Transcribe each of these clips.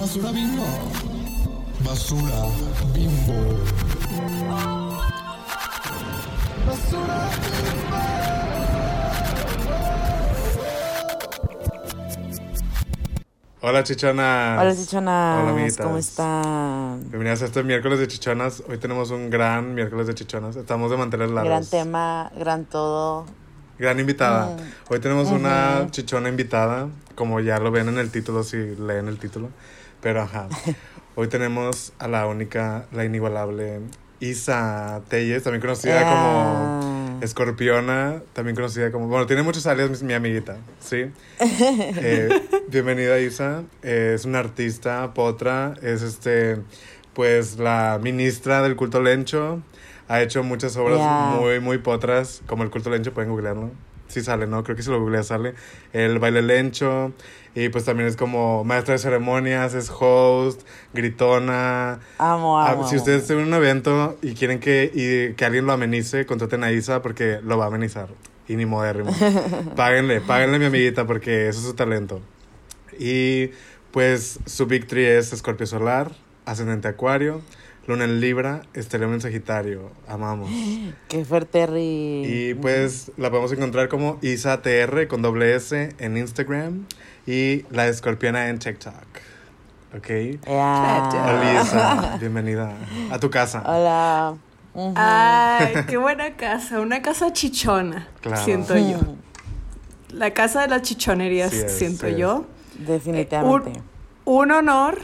Basura bimbo. Basura bimbo. Basura Hola chichonas. Hola chichonas, Hola, amiguitas. ¿cómo están? Bienvenidas a este miércoles de chichonas. Hoy tenemos un gran miércoles de chichonas. Estamos de mantener largos. Gran tema, gran todo. Gran invitada. Mm. Hoy tenemos una chichona invitada, como ya lo ven en el título si leen el título. Pero ajá. Hoy tenemos a la única, la inigualable Isa Telles, también conocida como Ah. Escorpiona, también conocida como. Bueno, tiene muchos alias, mi, mi amiguita, ¿sí? Eh, bienvenida, Isa. Eh, es una artista, potra, es este. Pues la ministra del culto lencho. Ha hecho muchas obras Ya. muy, muy potras, como el culto lencho, pueden googlearlo. Sí sale, ¿no? Creo que si lo googleas sale. El baile lencho. Y pues también es como maestra de ceremonias, es host, gritona. Amo, Ah, amo. si ustedes tienen un evento y quieren que, y que alguien lo amenice, contraten a Isa porque lo va a amenizar. Y ni modérrimo. páguenle, páguenle mi amiguita porque eso es su talento. Y pues su victory es Escorpio Solar, Ascendente Acuario, Luna en Libra, Estelio en Sagitario. Amamos. Qué fuerte, Ri. Y pues la podemos encontrar como Isa TR con doble S en Instagram y la escorpiona en TikTok. ¿Ok? Bienvenida a tu casa. Hola. Ay, qué buena casa, una casa chichona, Claro. siento yo. Mm, La casa de las chichonerías, Sí es, siento sí es. yo. Definitivamente. Un honor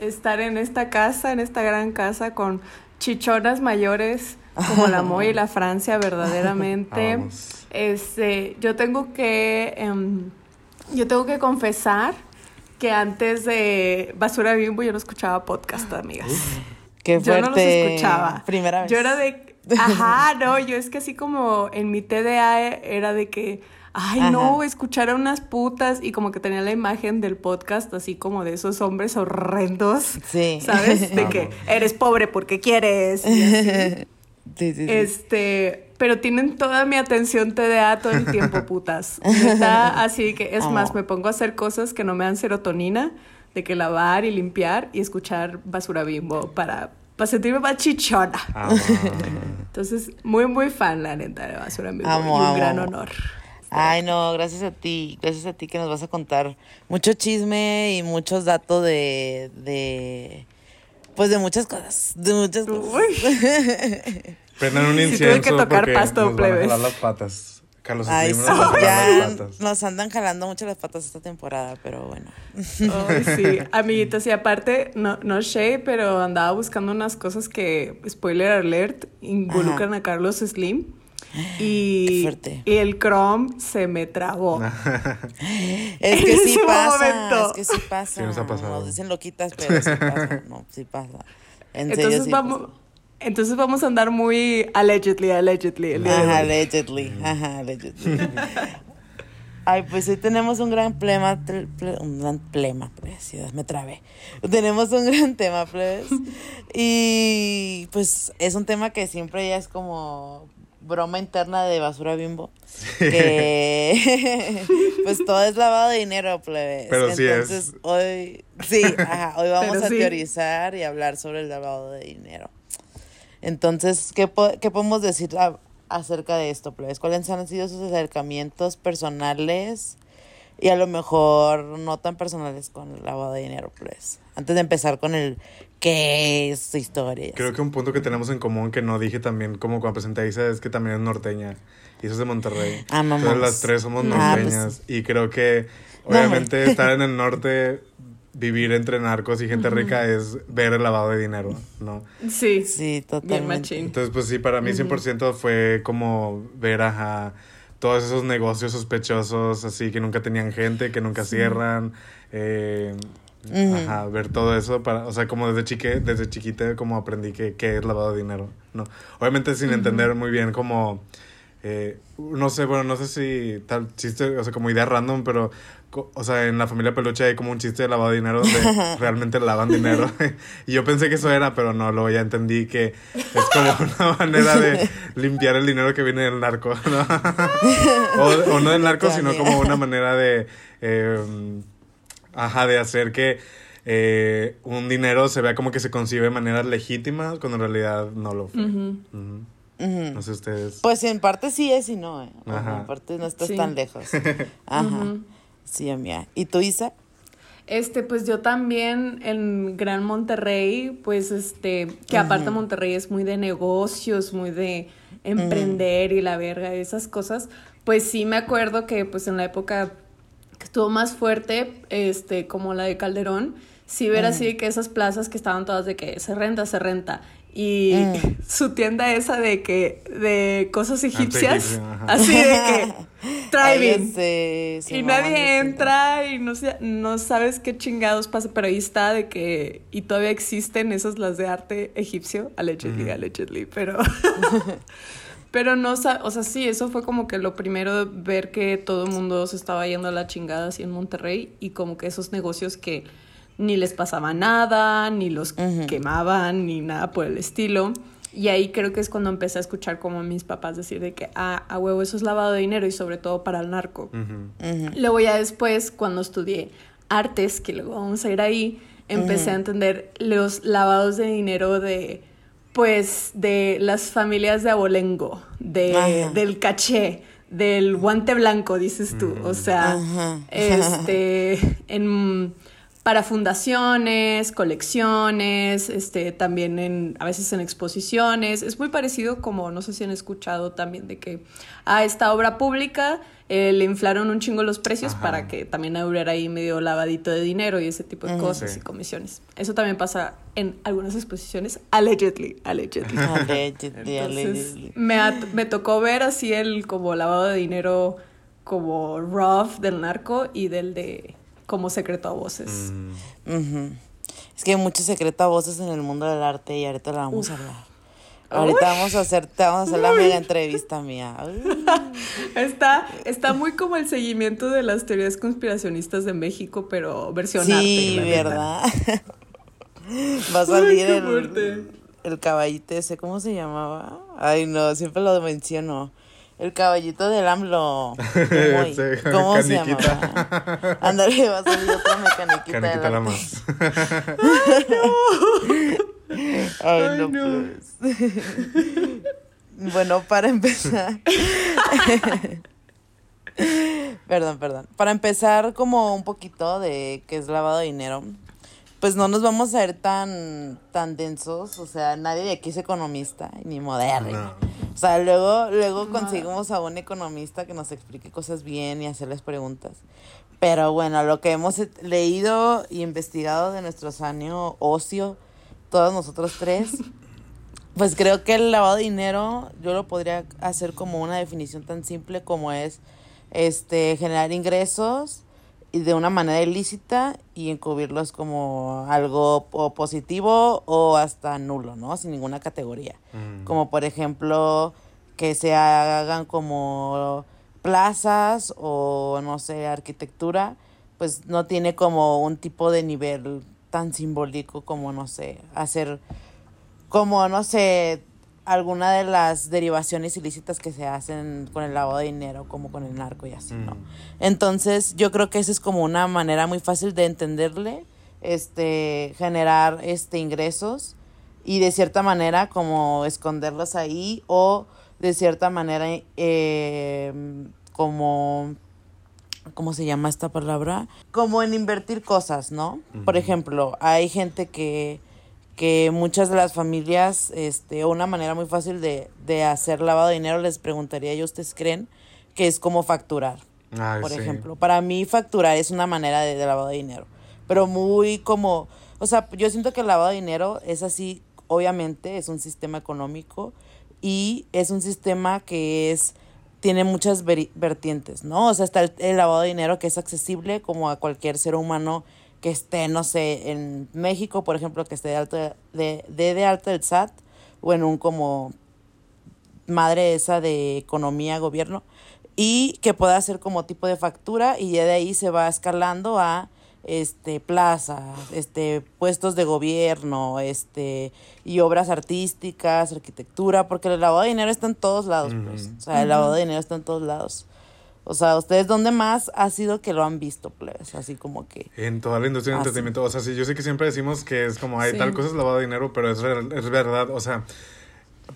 estar en esta casa, en esta gran casa, con chichonas mayores como la Moy y la Francia, verdaderamente. Vamos. Este, yo tengo que, em, yo tengo que confesar que antes de Basura Bimbo yo no escuchaba podcast, amigas. Qué Yo fuerte. no los escuchaba. Primera vez. Yo era de, ajá, no, yo es que así como en mi TDA era de que, ay, no, escuchar a unas putas y como que tenía la imagen del podcast así como de esos hombres horrendos, Sí. ¿sabes? De que eres pobre porque quieres. y así. Sí, sí, sí. Este, pero tienen toda mi atención TDA todo el tiempo, putas. Neta, así que es más, me pongo a hacer cosas que no me dan serotonina, de que lavar y limpiar y escuchar basura bimbo para, para sentirme más chichona. Ah, Entonces, muy, muy fan, la neta, de basura bimbo. Amo, y un amo, gran honor. Ay, no, gracias a ti, gracias a ti que nos vas a contar mucho chisme y muchos datos de, de, pues de muchas cosas, de muchas cosas. Uy, Prendan un Sí, incienso tuve que tocar porque pasto, nos van a plebes. jalar las patas. Carlos Ay, Slim sí, nos ya las patas. nos andan jalando mucho las patas esta temporada, pero bueno. Ay, sí, amiguitos, y aparte, no, no sé, pero andaba buscando unas cosas que, spoiler alert, involucran a Carlos Slim. Qué Y, fuerte. y el Chrome se me trabó. Es que En sí ese pasa, momento. es que sí pasa. Sí nos ha pasado. Nos dicen loquitas, pero sí pasa, no, sí pasa. En serio Entonces sí vamos, pasa. entonces vamos a andar muy allegedly, allegedly. Ajá, allegedly, ajá, allegedly. Ay, pues hoy tenemos un gran plema, un gran plema, pues, me trabé. Tenemos un gran tema, pues. Y pues es un tema que siempre ya es como broma interna de basura bimbo. Que pues todo es lavado de dinero, plebes. Pero sí es. Entonces hoy, sí, ajá, hoy vamos Pero a sí. teorizar y hablar sobre el lavado de dinero. Entonces, ¿qué, po- qué podemos decir a- acerca de esto, plebes? ¿Cuáles han sido sus acercamientos personales y a lo mejor no tan personales con el lavado de dinero, plebes? Antes de empezar con el qué es su historia. Creo que un punto que tenemos en común que no dije también como cuando presenté a Isa es que también es norteña. Y eso es de Monterrey. Amamos. Entonces las tres somos Ah, pues, norteñas. Y creo que No, obviamente hombre. estar en el norte, vivir entre narcos y gente rica es ver el lavado de dinero, ¿no? Sí, Sí, bien totalmente. machín. Entonces, pues sí, para mí 100% fue como ver ajá, todos esos negocios sospechosos, así que nunca tenían gente, que nunca cierran. eh. Ajá, ver todo eso, para, o sea, como desde, chique, desde chiquita como aprendí que, que es lavado de dinero, ¿no? Obviamente sin entender muy bien como, eh, no sé, bueno, no sé si tal chiste, o sea, como idea random, pero, o sea, en la familia peluche hay como un chiste de lavado de dinero donde realmente lavan dinero. y yo pensé que eso era, pero no, luego ya entendí que es como una manera de limpiar el dinero que viene del narco, ¿no? o, o no del narco, sino como una manera de... eh, Ajá, de hacer que eh, un dinero se vea como que se concibe de manera legítima, cuando en realidad no lo fue. No sé ustedes. Pues en parte sí es y no, ¿eh? Ajá. En parte no estás Sí. tan lejos. Ajá. Sí, amiga. ¿Y tú, Isa? Este, pues yo también en Gran Monterrey, pues este, que aparte Monterrey es muy de negocios, muy de emprender y la verga, esas cosas, pues sí me acuerdo que pues en la época que estuvo más fuerte, este, como la de Calderón, sí ver así que esas plazas que estaban todas de que se renta, se renta. Y Mm. su tienda esa de que, de cosas egipcias, así de que, driving. Se Y nadie entra y no, sé, no sabes qué chingados pasa, pero ahí está de que, y todavía existen esas las de arte egipcio, allegedly, allegedly, pero, pero no, o sea, sí, eso fue como que lo primero, ver que todo el mundo se estaba yendo a la chingada así en Monterrey y como que esos negocios que ni les pasaba nada, ni los quemaban, ni nada por el estilo. Y ahí creo que es cuando empecé a escuchar como a mis papás decir de que, ah, a huevo, eso es lavado de dinero y sobre todo para el narco. Ujú. Ujú. Luego ya después, cuando estudié artes, que luego vamos a ir ahí, empecé a entender los lavados de dinero de, pues, de las familias de abolengo, de, Ajá. del caché, del guante blanco, dices tú. O sea, este, en, para fundaciones, colecciones, este, también en, a veces en exposiciones. Es muy parecido como, no sé si han escuchado también de que a esta obra pública eh, le inflaron un chingo los precios Ajá. para que también hubiera ahí medio lavadito de dinero y ese tipo de cosas Sí. y comisiones. Eso también pasa en algunas exposiciones, allegedly, allegedly. Allegedly, Entonces, allegedly. me, me tocó ver así el como lavado de dinero como rough del narco y del de como secreto a voces. Mm. Es que hay mucho secreto a voces en el mundo del arte y ahorita la vamos a hablar. Ahorita vamos a hacer, te vamos a hacer la mega entrevista mía. Está, está muy como el seguimiento de las teorías conspiracionistas de México, pero versión Sí, arte. neta. ¿verdad? Va a salir el, el caballito ese, ¿cómo se llamaba? Ay, no, siempre lo menciono. El caballito del AMLO. ¿Cómo, Ese, ¿cómo se llamaba? Ándale, va a salir otra mecaniquita Caniquita la más. Ay, Ay, no, no. pues. bueno, para empezar. perdón, perdón. Para empezar, como un poquito de qué es lavado de dinero. Pues no nos vamos a ver tan, tan densos. O sea, nadie de aquí es economista, ni moderno. No. O sea, luego, luego No. conseguimos a un economista que nos explique cosas bien y hacerles preguntas. Pero bueno, lo que hemos leído y investigado de nuestro año ocio, todos nosotros tres, pues creo que el lavado de dinero yo lo podría hacer como una definición tan simple como es este generar ingresos de una manera ilícita y encubrirlos como algo o positivo o hasta nulo, ¿no? Sin ninguna categoría. Mm. Como por ejemplo que se hagan como plazas o no sé, arquitectura, pues no tiene como un tipo de nivel tan simbólico como no sé, hacer como no sé, alguna de las derivaciones ilícitas que se hacen con el lavado de dinero, como con el narco y así, ¿no? Mm. Entonces, yo creo que esa es como una manera muy fácil de entenderle, este, generar este ingresos y de cierta manera como esconderlos ahí o de cierta manera eh, como ¿cómo se llama esta palabra? Como en invertir cosas, ¿no? Por ejemplo, hay gente que que muchas de las familias, este, una manera muy fácil de, de hacer lavado de dinero, les preguntaría yo, ¿ustedes creen que es como facturar? Ay, por sí. ejemplo. Para mí facturar es una manera de, de lavado de dinero, pero muy como, o sea, yo siento que el lavado de dinero es así, obviamente es un sistema económico y es un sistema que es tiene muchas vertientes, ¿no? O sea, está el, el lavado de dinero que es accesible como a cualquier ser humano que esté, no sé, en México, por ejemplo, que esté de alto de, de, de alto del SAT o en un como madre esa de economía, gobierno, y que pueda hacer como tipo de factura y ya de ahí se va escalando a este plazas, este puestos de gobierno, este y obras artísticas, arquitectura, porque el lavado de dinero está en todos lados, pues. O sea, el lavado de dinero está en todos lados. O sea, ¿ustedes dónde más ha sido que lo han visto, plebes? Así como que... En toda la industria del entretenimiento. O sea, sí, yo sé que siempre decimos que es como, hay Sí. tal cosa es lavado de dinero, pero es, re- es verdad. O sea,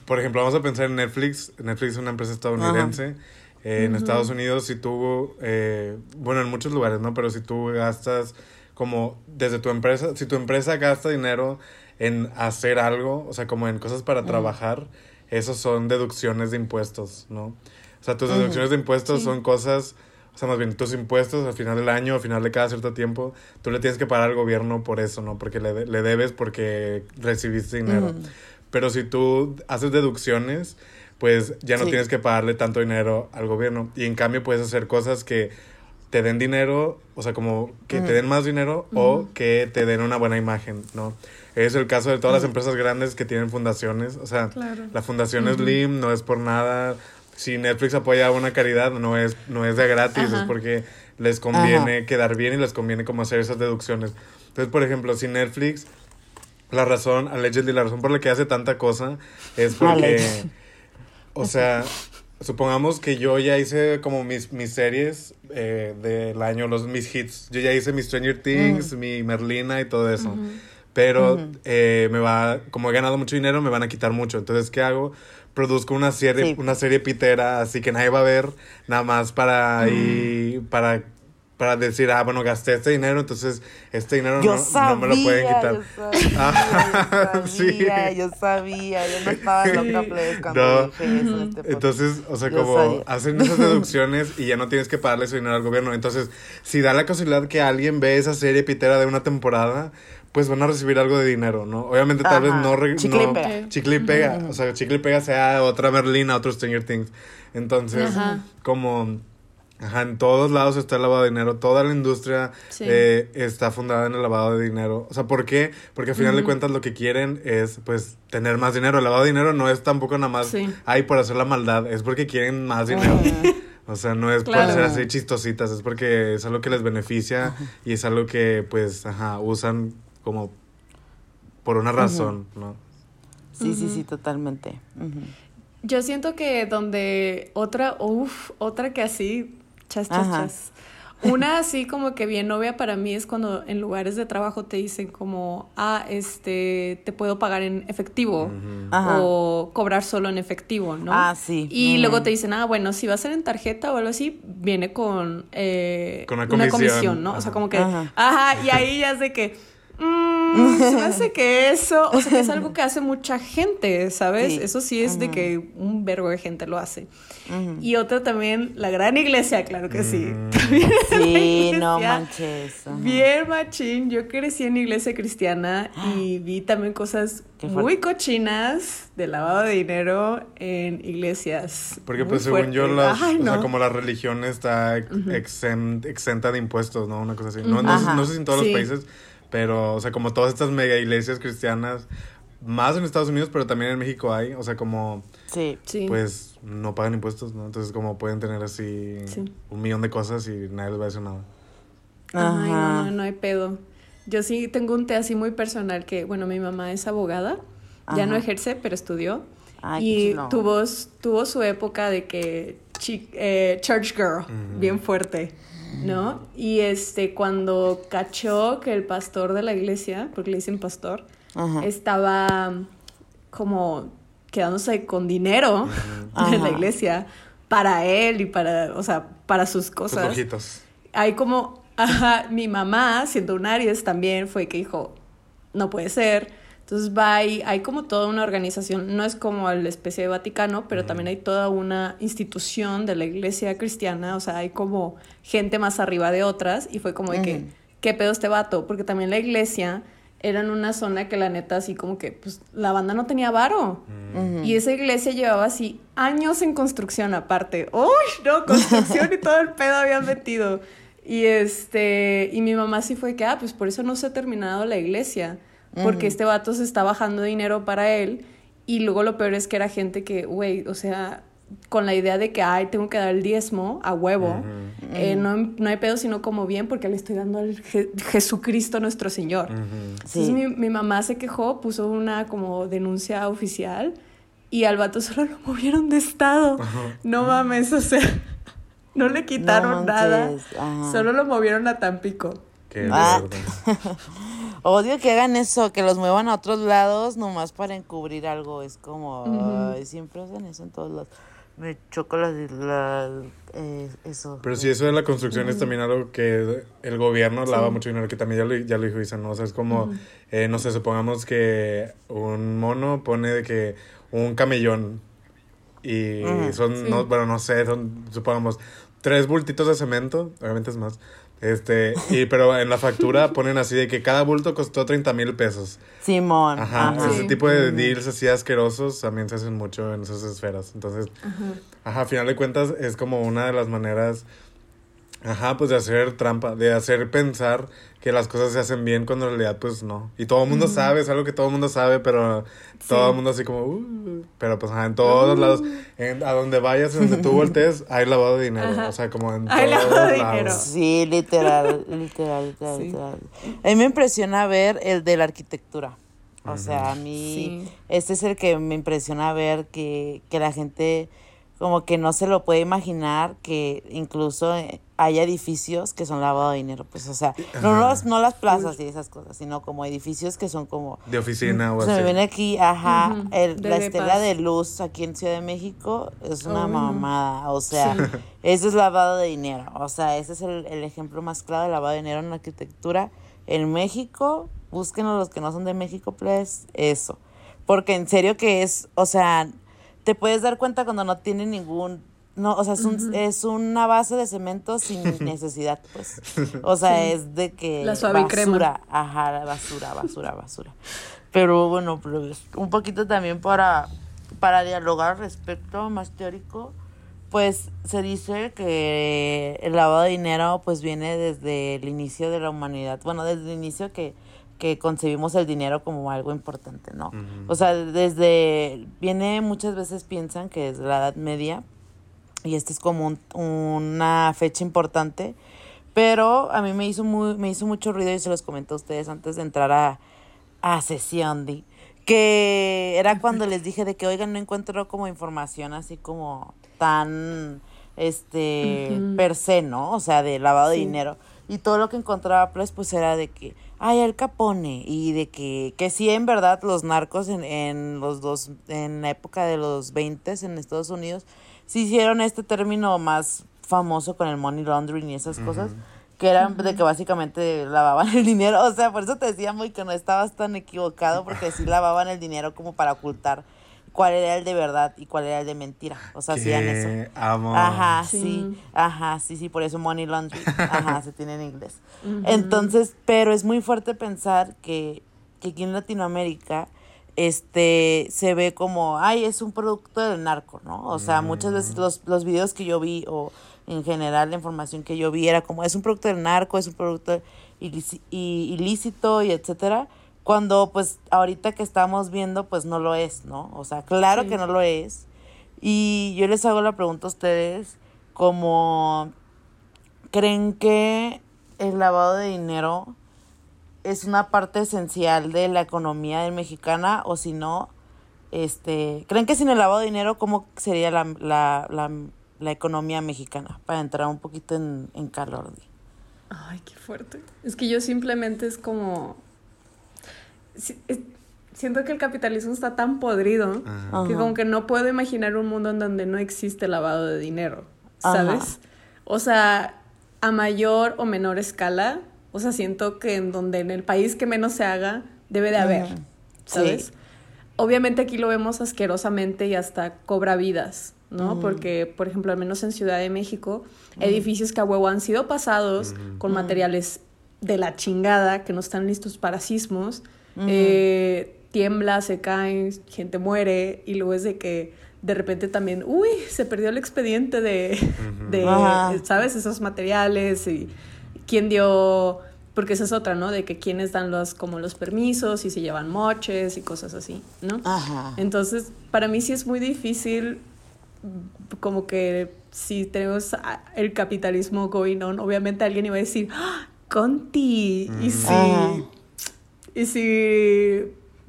por ejemplo, vamos a pensar en Netflix. Netflix es una empresa estadounidense. Eh, en Estados Unidos, si tú, eh, bueno, en muchos lugares, ¿no? Pero si tú gastas como desde tu empresa, si tu empresa gasta dinero en hacer algo, o sea, como en cosas para trabajar, esos son deducciones de impuestos, ¿no? O sea, tus deducciones de impuestos Sí. son cosas, o sea, más bien tus impuestos al final del año, al final de cada cierto tiempo, tú le tienes que pagar al gobierno por eso, ¿no? Porque le, de- le debes porque recibiste dinero. Ujú. Pero si tú haces deducciones, pues ya no Sí. tienes que pagarle tanto dinero al gobierno. Y en cambio puedes hacer cosas que te den dinero, o sea, como que te den más dinero o que te den una buena imagen, ¿no? Es el caso de todas las empresas grandes que tienen fundaciones, o sea, Claro. la fundación Slim no es por nada, si Netflix apoya una caridad no es, no es de gratis, Ajá. es porque les conviene quedar bien y les conviene como hacer esas deducciones. Entonces, por ejemplo, si Netflix, la razón, allegedly, la razón por la que hace tanta cosa es porque, o sea, supongamos que yo ya hice como mis, mis series eh, del año, los, mis hits. Yo ya hice mi Stranger Things, mi Merlina y todo eso. Pero eh, me va, como he ganado mucho dinero, me van a quitar mucho. Entonces, ¿qué hago? Produzco una serie, Sí. una serie pitera, así que nadie va a ver, nada más para ahí, para, para decir, ah, bueno, gasté este dinero, entonces este dinero Yo no, sabía, no me lo pueden quitar. Yo sabía, Ah, yo sí. sabía, yo sabía, yo no estaba loca, cuando No. dije eso en este. Entonces, o sea, Yo como sabía. hacen esas deducciones y ya no tienes que pagarle ese dinero al gobierno. Entonces, si da la casualidad que alguien ve esa serie pitera de una temporada, pues van a recibir algo de dinero, ¿no? Obviamente tal vez no... re- Chicle y no- pega. Chicle y pega. O sea, chicle y pega sea otra Merlina, otro Stranger Things. Entonces, Ajá. como... Ajá, en todos lados está el lavado de dinero. Toda la industria Sí. eh, está fundada en el lavado de dinero. O sea, ¿por qué? Porque al final de cuentas lo que quieren es, pues, tener más dinero. El lavado de dinero no es tampoco nada más, Sí. ay, por hacer la maldad. Es porque quieren más dinero. O sea, no es Claro. por ser así chistositas. Es porque es algo que les beneficia y es algo que, pues, ajá, usan como por una razón, ¿no? Sí, sí, sí, totalmente. Yo siento que donde otra, uff, otra que así, chas, chas, Ajá. chas. Una así como que bien obvia para mí es cuando en lugares de trabajo te dicen como, ah, este, te puedo pagar en efectivo Ajá. o cobrar solo en efectivo, ¿no? Ah, sí. Y luego te dicen, ah, bueno, si va a ser en tarjeta o algo así, viene con, eh, Con una comisión, ¿no? O sea, como que, Ajá. ajá, y ahí ya es de que, mm, se me hace que eso, o sea, que es algo que hace mucha gente, ¿sabes? Sí. Eso sí es de Ajá. que un verbo de gente lo hace. Ujú. Y otra también, la gran iglesia, claro que sí. Mm. También Sí, no manches. ajá. Bien machín, yo crecí en iglesia cristiana y vi también cosas fuerte. muy cochinas de lavado de dinero en iglesias. Porque pues según yo, fuerte. las, Ay, o sea, no. como la religión está ex- exen- exenta de impuestos, ¿no? Una cosa así. No, no, no sé si en todos Sí. los países, pero, o sea, como todas estas mega iglesias cristianas, más en Estados Unidos, pero también en México hay, o sea, como, Sí. Sí. pues, no pagan impuestos, ¿no? Entonces, como pueden tener así Sí. un millón de cosas y nadie les va a decir nada. Ay, no, no, no hay pedo. Yo sí tengo un té así muy personal que, bueno, mi mamá es abogada, ya no ejerce, pero estudió. Ay, qué y tuvo, tuvo su época de que chi- eh, church girl, bien fuerte, ¿no? Y este, cuando cachó que el pastor de la iglesia, porque le dicen pastor, Ajá. estaba como quedándose con dinero de la iglesia para él y para, o sea, para sus Sus cosas ojitos. hay como, ajá, mi mamá, siendo un Aries, también fue que dijo, no puede ser. Entonces va y hay como toda una organización, no es como la especie de Vaticano, pero también hay toda una institución de la iglesia cristiana, o sea, hay como gente más arriba de otras y fue como de que. ¿qué pedo este vato? Porque también la iglesia era en una zona que la neta así como que, pues, la banda no tenía varo. Ujú. Y esa iglesia llevaba así años en construcción aparte. ¡Uy! No, construcción y todo el pedo habían metido. Y este, y mi mamá sí fue que, ah, pues por eso no se ha terminado la iglesia. Porque este vato se está bajando dinero para él. Y luego lo peor es que era gente que, güey, o sea, con la idea de que, ay, tengo que dar el diezmo a huevo. eh, no, no hay pedo, sino como bien, porque le estoy dando al Je- Jesucristo nuestro Señor. Ujú. Sí. Entonces mi, mi mamá se quejó, puso una como denuncia oficial y al vato solo lo movieron de estado. No mames, o sea. No le quitaron nada. Solo lo movieron a Tampico. Qué Ah. Odio que hagan eso, que los muevan a otros lados nomás para encubrir algo. Es como, Ujú. ay, siempre hacen eso en todos lados. Me choca la, la- eh, eso. Pero sí, eso de la construcción es también algo que el gobierno lava mucho dinero, que también ya lo, ya lo dijo Isa, ¿no? O sea, es como, eh, no sé, supongamos que un mono pone de que un camellón y son, Sí. no, bueno, no sé, son, supongamos, tres bultitos de cemento, obviamente es más, este, y pero en la factura ponen así de que cada bulto costó 30 mil pesos. Simón. Ajá, Ajá. ese Sí. tipo de deals así asquerosos también se hacen mucho en esas esferas. Entonces, ajá, a final de cuentas es como una de las maneras, ajá, pues de hacer trampa, de hacer pensar que las cosas se hacen bien cuando en realidad pues no. Y todo el mundo sabe, es algo que todo el mundo sabe, pero todo el mundo así como, "Uh", pero pues ajá, en todos lados, en- a donde vayas, en donde tú voltees, hay lavado de dinero, Ajá. o sea, como en Hay todos lavado de lados. dinero. Sí, literal, literal, literal, Sí. literal. A mí me impresiona ver el de la arquitectura. O sea, a mí, Sí. este es el que me impresiona ver que, que la gente como que no se lo puede imaginar que incluso haya edificios que son lavado de dinero. Pues, o sea, no, los, no las plazas y esas cosas, sino como edificios que son como De oficina o se así. me viene aquí, ajá, el- la estela de luz aquí en Ciudad de México es una mamada, o sea, Sí. eso es lavado de dinero, o sea, ese es el, el ejemplo más claro de lavado de dinero en la arquitectura en México, búsquenos los que no son de México, pues, eso, porque en serio que es, o sea, te puedes dar cuenta cuando no tiene ningún... No, o sea, es, un- es una base de cemento sin necesidad, pues. O sea, Sí. es de que La suave crema. basura, ajá, basura, basura, basura. Pero bueno, pues un poquito también para, para dialogar al respecto, más teórico, pues se dice que el lavado de dinero pues viene desde el inicio de la humanidad, bueno, desde el inicio que, que concebimos el dinero como algo importante, ¿no? O sea, desde, viene muchas veces piensan que desde la Edad Media, y esta es como un- una fecha importante, pero a mí me hizo, muy, me hizo mucho ruido y se los comento a ustedes antes de entrar a, a sesión, di, que era cuando les dije de que, oigan, no encuentro como información así como tan, este, Ujú. per se, ¿no? O sea, de lavado de dinero. Y todo lo que encontraba, pues, pues era de que, ay, el Capone, y de que, que sí, en verdad, los narcos en, en los dos, en la época de los 20 en Estados Unidos, sí hicieron este término más famoso con el money laundering y esas cosas, que eran de que básicamente lavaban el dinero, o sea, por eso te decía muy que no estabas tan equivocado, porque sí lavaban el dinero como para ocultar cuál era el de verdad y cuál era el de mentira, o sea, hacían eso. Amo. Ajá, Sí. sí. Ajá, sí, sí, por eso money laundering. Ajá, se tiene en inglés. Entonces, pero es muy fuerte pensar que, que aquí en Latinoamérica este se ve como, ay, es un producto del narco, ¿no? O sea, muchas veces los, los videos que yo vi o en general la información que yo vi era como, es un producto del narco, es un producto ilícito y etcétera. Cuando pues ahorita que estamos viendo pues no lo es, ¿no? O sea, claro Sí. que no lo es. Y yo les hago la pregunta a ustedes, como, ¿creen que el lavado de dinero es una parte esencial de la economía mexicana o si no, este, ¿creen que sin el lavado de dinero cómo sería la, la, la, la economía mexicana? Para entrar un poquito en, en calor. Ay, qué fuerte. Es que yo simplemente es como... si- es- Siento que el capitalismo está tan podrido Ajá. que Ajá. como que no puedo imaginar un mundo en donde no existe lavado de dinero, Ajá. ¿sabes? O sea, a mayor o menor escala, o sea, siento que en donde en el país que menos se haga, debe de haber. ¿sabes? Sí. Obviamente aquí lo vemos asquerosamente y hasta cobra vidas, ¿no? Porque, por ejemplo, al menos en Ciudad de México, edificios que a huevo han sido pasados con materiales de la chingada, que no están listos para sismos, eh, tiembla, se caen, gente muere, y luego es de que de repente también, uy, se perdió el expediente de, de. ¿sabes? Esos materiales y quién dio, porque esa es otra, ¿no? De que quiénes dan los, como los permisos y se llevan moches y cosas así, ¿no? Ajá. Entonces, para mí sí es muy difícil, mm, como que si tenemos el capitalismo going on, obviamente alguien iba a decir, ¡Ah, Conti, y si, Ajá. y si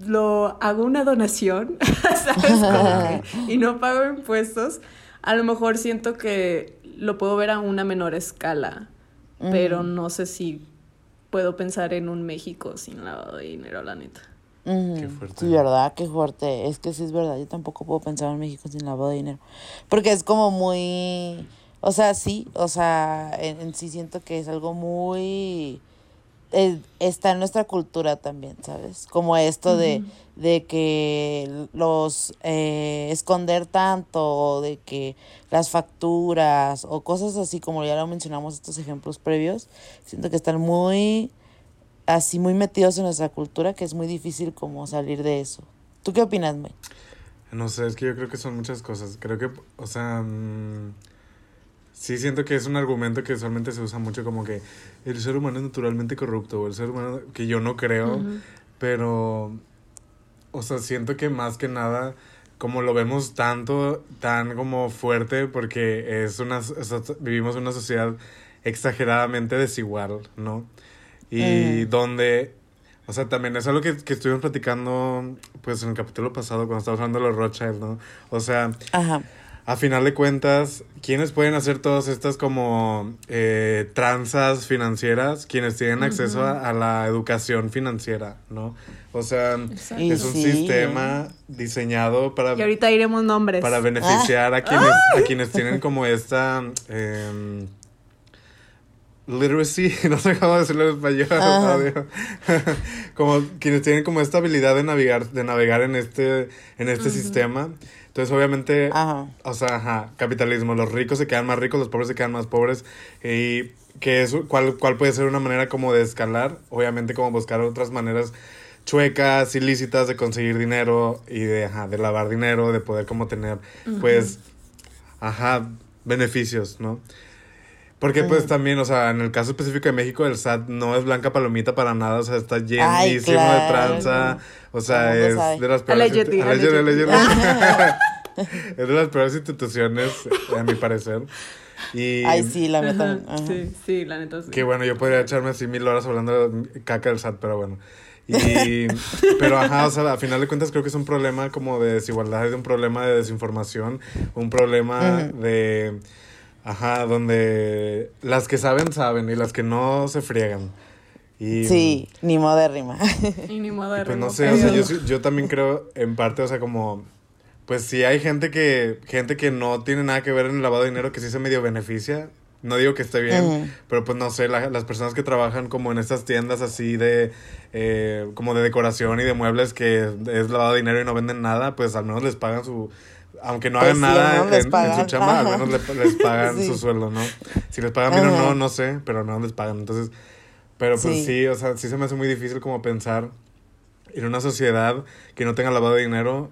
lo hago una donación, ¿sabes? Como que- y no pago impuestos, a lo mejor siento que lo puedo ver a una menor escala, pero no sé si puedo pensar en un México sin lavado de dinero, la neta. Qué fuerte. Sí, verdad, qué fuerte. Es que sí es verdad, yo tampoco puedo pensar en México sin lavado de dinero. Porque es como muy, o sea, sí, o sea, en, en sí siento que es algo muy, eh, está en nuestra cultura también, ¿sabes? Como esto de, de que los, eh, esconder tanto, o de que las facturas, o cosas así, como ya lo mencionamos estos ejemplos previos, siento que están muy así muy metidos en nuestra cultura que es muy difícil como salir de eso. ¿Tú qué opinas, May? No sé, es que yo creo que son muchas cosas. Creo que, o sea, mm, sí siento que es un argumento que usualmente se usa mucho como que el ser humano es naturalmente corrupto, o el ser humano, que yo no creo, pero, o sea, siento que más que nada, como lo vemos tanto, tan como fuerte, porque es una, o sea, vivimos en una sociedad exageradamente desigual, ¿no? Y donde, o sea, también es algo que, que estuvimos platicando, pues, en el capítulo pasado, cuando estábamos hablando de los Rothschild, ¿no? O sea, Ajá. A final de cuentas, ¿quiénes pueden hacer todas estas como eh, tranzas financieras? Quienes tienen acceso a, a la educación financiera, ¿no? O sea, Exacto. Es un sí. sistema diseñado para, Y ahorita diremos nombres. para beneficiar a quienes, a quienes tienen como esta... em, literacy, no sé cómo decirlo en español, como quienes tienen como esta habilidad de navegar, de navegar en este, en este sistema. Entonces, obviamente, Ajá. o sea, ajá, capitalismo, los ricos se quedan más ricos, los pobres se quedan más pobres. Y que es, ¿cuál, cuál puede ser una manera como de escalar? Obviamente como buscar otras maneras chuecas, ilícitas de conseguir dinero y de, ajá, de lavar dinero, de poder como tener, pues, ajá, beneficios, ¿no? Porque pues también, o sea, en el caso específico de México, el SAT no es blanca palomita para nada, o sea, está llenísimo Ay, de tranza, o sea, es de las peores... Es de las peores instituciones, a mi parecer. Y Ay, sí, la neta. Ajá, ajá. Sí, sí, la neta sí. que bueno, yo podría echarme así mil horas hablando de caca del SAT, pero bueno. Y, pero ajá, o sea, a final de cuentas creo que es un problema como de desigualdad, es un problema de desinformación, un problema de, ajá, donde las que saben, saben y las que no se friegan. Y, Sí, ni modo de rima. Y ni modo de Pues no sé, o sea, yo, sí- yo también creo en parte, o sea, como, pues sí hay gente que, gente que no tiene nada que ver en el lavado de dinero que sí se medio beneficia. No digo que esté bien, pero pues no sé, la- las personas que trabajan como en estas tiendas así de, eh, como de decoración y de muebles que es lavado de dinero y no venden nada, pues al menos les pagan su, aunque no Pues hagan al nada menos en, les en su chamba, al Ajá. menos le- les pagan Sí. su sueldo, ¿no? Si les pagan bien o no, no sé, pero al menos les pagan. Entonces, pero pues Sí. sí, o sea, sí se me hace muy difícil como pensar en una sociedad que no tenga lavado de dinero,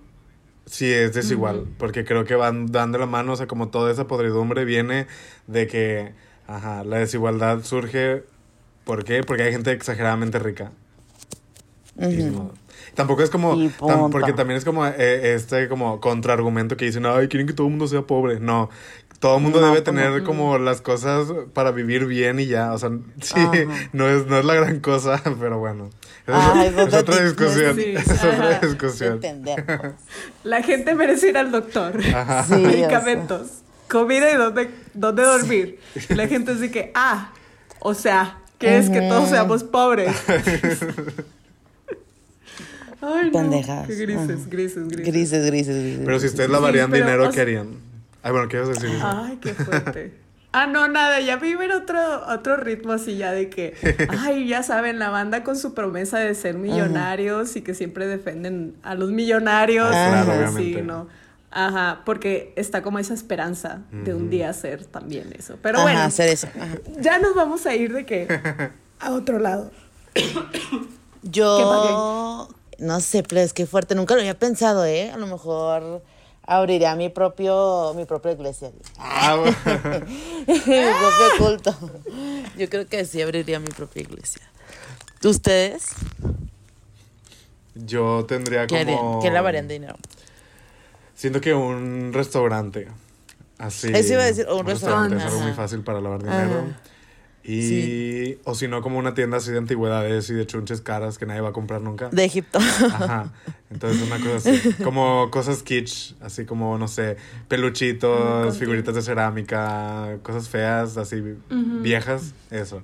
sí es desigual, porque creo que van dando la mano, o sea, como toda esa podridumbre viene de que, ajá, la desigualdad surge, ¿por qué? Porque hay gente exageradamente rica. Ujú. modo. Tampoco es como, tam- porque también es como eh, este como contraargumento que dicen, ay, quieren que todo el mundo sea pobre. No, todo el mundo No, debe pues tener no. como las cosas para vivir bien y ya. O sea, sí, Ajá. no es, no es la gran cosa, pero bueno. Es- Ay, es, ¿dónde otra discusión. Sí, es otra discusión. La gente merece ir al doctor. Ajá. Sí, o sea. Medicamentos. Comida y dónde, dónde dormir. Y la gente así que, ah, o sea, que es que todos seamos pobres. Ay, no. Pendejas. Qué grises, grises, grises. Grises, grises, grises. Pero si ustedes lavarían pero, dinero, o ¿qué harían? Ay, bueno, ¿qué ibas a decir? Ay, qué fuerte. Ah, no, nada, ya viven otro, otro ritmo así ya de que, ay, ya saben, la banda con su promesa de ser millonarios y que siempre defienden a los millonarios. Ah, claro. Sí, no. Ajá, porque está como esa esperanza de un día hacer también eso. Pero Ajá, bueno, hacer eso. Ajá. ya nos vamos a ir de que a otro lado. Yo no sé, pero es que fuerte, nunca lo había pensado, ¿eh? A lo mejor abriría mi propio, mi propia iglesia. Ah, bueno. mi propio culto. Yo creo que sí abriría mi propia iglesia. ¿Ustedes? Yo tendría ¿Qué harían? como... ¿Qué lavarían de dinero? Siento que un restaurante. Así. Eso iba a decir, un restaurante. restaurante, Es algo muy fácil para lavar dinero. Y, o si no, como una tienda así de antigüedades y de chunches caras que nadie va a comprar nunca. De Egipto. Ajá. Entonces, una cosa así. Como cosas kitsch, así como, no sé, peluchitos, figuritas de cerámica, cosas feas, así viejas, eso.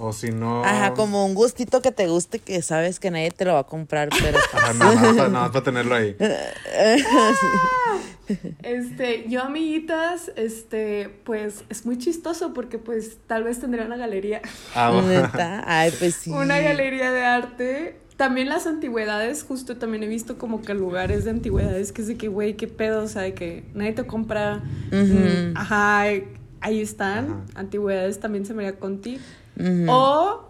O si no. Ajá, como un gustito que te guste que sabes que nadie te lo va a comprar, pero... Ajá, nada más, para, nada más para tenerlo ahí. Este, yo amiguitas, este, pues es muy chistoso porque pues tal vez tendría una galería, Ah, bueno. Ay, pues sí. una galería de arte. También las antigüedades, justo también he visto como que lugares de antigüedades que es de que, güey, qué pedo, o sea, de que nadie te compra. Mm, Ajá, ahí están. Ajá. Antigüedades también se me haría contigo. O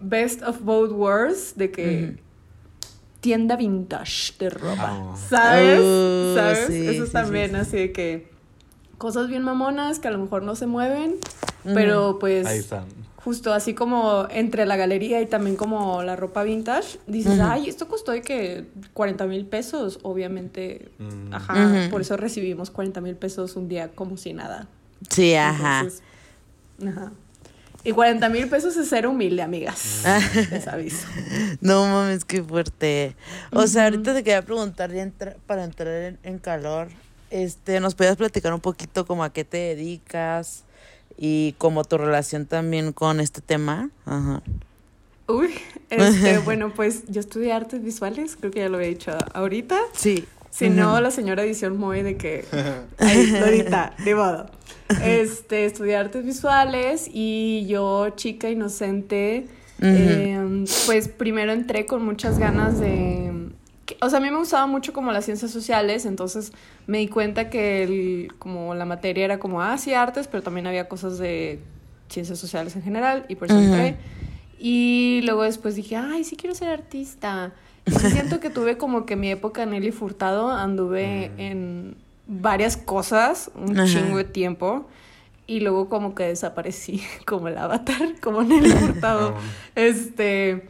Best of Both Worlds, de que tienda vintage de ropa. Ah. ¿Sabes? Oh, ¿Sabes? sí, Eso sí, también, sí, así de que cosas bien mamonas que a lo mejor no se mueven, pero pues Ahí están. justo así como entre la galería y también como la ropa vintage, dices, ay, esto costó de que 40 mil pesos, obviamente, Mm. ajá, por eso recibimos 40 mil pesos un día como si nada. Sí, ajá. Entonces, ajá. Y 40 mil pesos es ser humilde, amigas. Les aviso. No mames, qué fuerte. O sea, ahorita te quería preguntar ya entra- para entrar en, en calor, este, ¿nos podías platicar un poquito como a qué te dedicas y como tu relación también con este tema? Ajá. Uy, este, bueno, pues yo estudié artes visuales, creo que ya lo había dicho ahorita. Sí. Si no, la señora edición muy de que. Ay, Lorita, de modo. Este, estudié artes visuales y yo, chica inocente, eh, pues primero entré con muchas ganas de. O sea, a mí me gustaba mucho como las ciencias sociales, entonces me di cuenta que el- como la materia era como, ah, sí, artes, pero también había cosas de ciencias sociales en general, y por eso entré. Y luego después dije, ay, sí quiero ser artista. Sí siento que tuve como que mi época Nelly Furtado, anduve en varias cosas un Ajá. chingo de tiempo. Y luego como que desaparecí como el avatar, como Nelly Furtado. Ah, Este,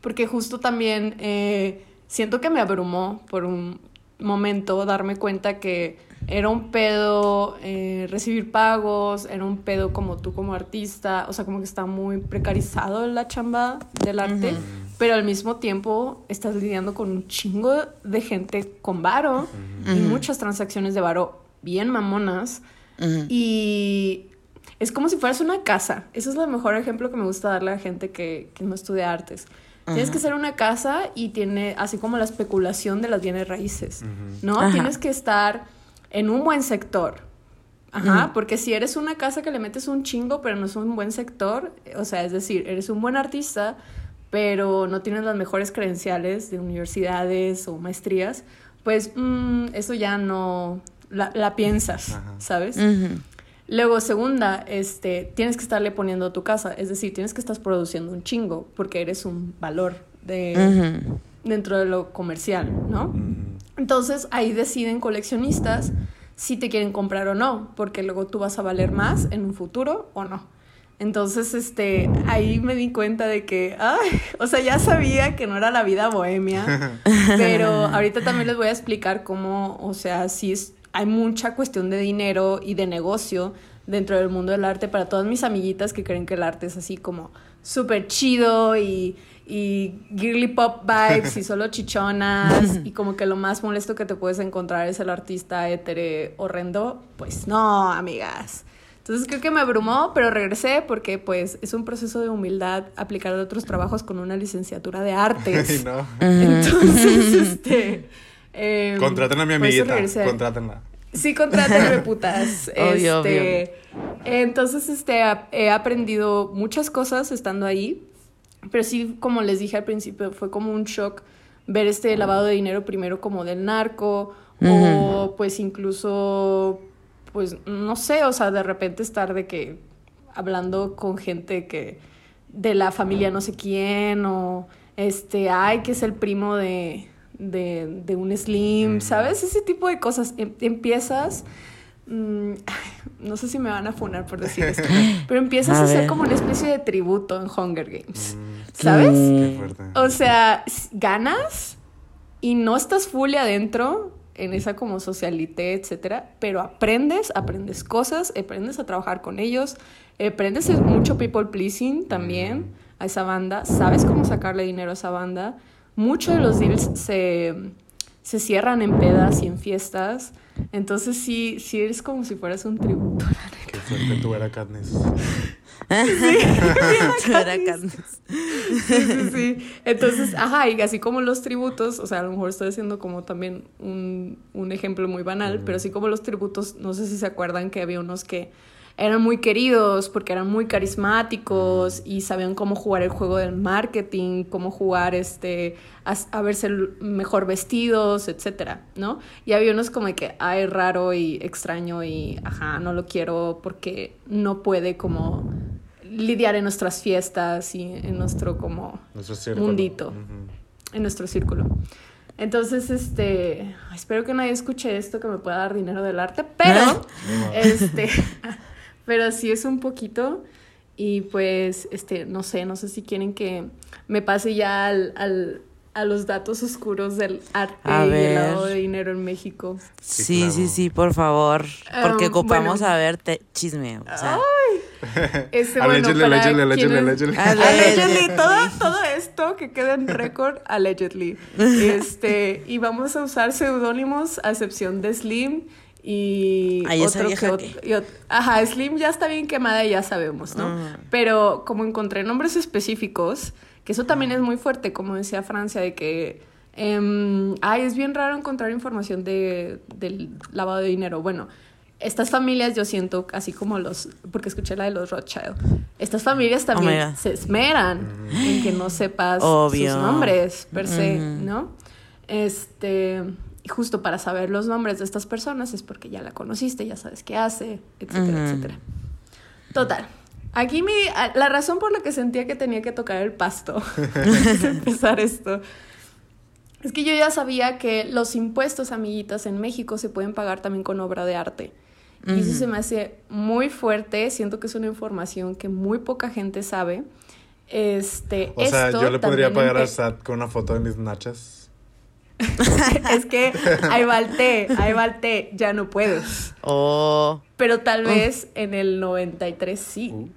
porque justo también eh, siento que me abrumó por un momento darme cuenta que era un pedo eh, recibir pagos, era un pedo como tú como artista, o sea, como que está muy precarizado la chamba del arte, pero al mismo tiempo estás lidiando con un chingo de gente con varo y muchas transacciones de varo bien mamonas. Y es como si fueras una casa. Ese es el mejor ejemplo que me gusta darle a gente que, que no estudia artes. Tienes que ser una casa y tiene, así como la especulación de las bienes raíces, ¿no? Ajá. Tienes que estar en un buen sector. Ajá, porque si eres una casa que le metes un chingo, pero no es un buen sector, o sea, es decir, eres un buen artista, pero no tienes las mejores credenciales de universidades o maestrías, pues mm, eso ya no la, la piensas, Ajá. ¿sabes? Ujú. Luego, segunda, este, tienes que estarle poniendo a tu casa, es decir, tienes que estar produciendo un chingo porque eres un valor de, dentro de lo comercial, ¿no? Entonces ahí deciden coleccionistas si te quieren comprar o no, porque luego tú vas a valer más en un futuro o no. Entonces, este, ahí me di cuenta de que, ay, o sea, ya sabía que no era la vida bohemia, pero ahorita también les voy a explicar cómo, o sea, sí es, hay mucha cuestión de dinero y de negocio dentro del mundo del arte para todas mis amiguitas que creen que el arte es así como súper chido y, y girly pop vibes y solo chichonas y como que lo más molesto que te puedes encontrar es el artista hétere horrendo. Pues no, amigas. Entonces creo que me abrumó, pero regresé porque pues es un proceso de humildad aplicar a otros trabajos con una licenciatura de Ay, artes. no. Entonces, este... em, Contraten a mi amiguita. regresé. Contrátenla. Sí, contrátenme, putas. Obvio, este, Entonces, este, he aprendido muchas cosas estando ahí, pero sí, como les dije al principio, fue como un shock ver este lavado de dinero primero como del narco, o pues incluso, pues, no sé, o sea, de repente estar de que hablando con gente que de la familia no sé quién, o este, ay, que es el primo de, de, de un Slim, ¿sabes? Ese tipo de cosas. Em- empiezas, mm, no sé si me van a funar por decir esto, pero empiezas A a, hacer como una especie de tributo en Hunger Games, Mm, ¿sabes? Qué fuerte. O sea, ganas y no estás fully adentro en esa como socialité, etcétera, pero aprendes, aprendes cosas, aprendes a trabajar con ellos, aprendes mucho people pleasing también a esa banda, sabes cómo sacarle dinero a esa banda. Muchos de los deals se, se cierran en pedas y en fiestas. Entonces sí, sí eres como si fueras un tributo. Qué fuerte tú era Katniss. Tú era Katniss. Sí, sí, sí. Entonces, ajá, y así como los tributos, o sea, a lo mejor estoy haciendo como también un, un ejemplo muy banal, pero así como los tributos, no sé si se acuerdan que había unos que eran muy queridos porque eran muy carismáticos y sabían cómo jugar el juego del marketing, cómo jugar este a, a verse mejor vestidos, etcétera, ¿no? Y había unos como de que ay raro y extraño y ajá, no lo quiero porque no puede como lidiar en nuestras fiestas y en nuestro como Nuestro círculo. mundito, en nuestro círculo. Entonces, este, espero que nadie escuche esto que me pueda dar dinero del arte, pero este, pero sí es un poquito y pues, este, no sé, no sé si quieren que me pase ya al, al- a los datos oscuros del arte A y el ver. lavado de dinero en México. Sí, Sí, sí, claro. sí, por favor. Porque Um, ocupamos bueno. a ver te- chisme. O sea, Este, bueno, Allegedly, allegedly, allegedly, todo, todo esto que queda en récord, allegedly. Este, y vamos a usar seudónimos a excepción de Slim y Ay, esa otro que y Ajá, Slim ya está bien quemada y ya sabemos, ¿no? Pero como encontré nombres específicos, que eso también es muy fuerte, como decía Francia, de que em, ay, es bien raro encontrar información de, del lavado de dinero. Bueno, estas familias yo siento así como los, porque escuché la de los Rothschild, estas familias también Oh God. se esmeran en que no sepas Obvio. sus nombres per se, Ujú. ¿no? Este, y justo para saber los nombres de estas personas es porque ya la conociste, ya sabes qué hace, etcétera, Ujú. etcétera. Total. Aquí mi, la razón por la que sentía que tenía que tocar el pasto antes de empezar esto es que yo ya sabía que los impuestos, amiguitas, en México se pueden pagar también con obra de arte. Y eso se me hace muy fuerte. Siento que es una información que muy poca gente sabe. Este, O sea, esto yo le podría pagar a empe- Sat con una foto de mis nachas. es que ahí va el té, ahí va el té, ya no puedes. oh. Pero tal vez en el 93 sí, Uh.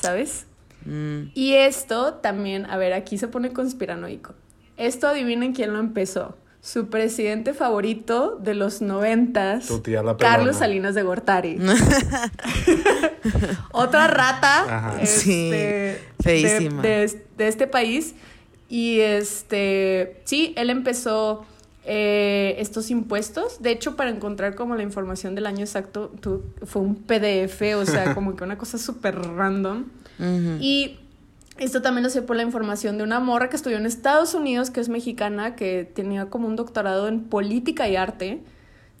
¿Sabes? mm, Y esto también, a ver, aquí se pone conspiranoico. Esto adivinen quién lo empezó. Su presidente favorito de los noventas, Tu tía la pelona. Carlos Salinas de Gortari. Otra rata. Sí, este, feísima. De, de- de este país. Y este, sí, él empezó eh, estos impuestos. De hecho, para encontrar como la información del año exacto, fue un PDF, o sea, como que una cosa súper random. Y esto también lo sé por la información de una morra que estudió en Estados Unidos, que es mexicana, que tenía como un doctorado en política y arte.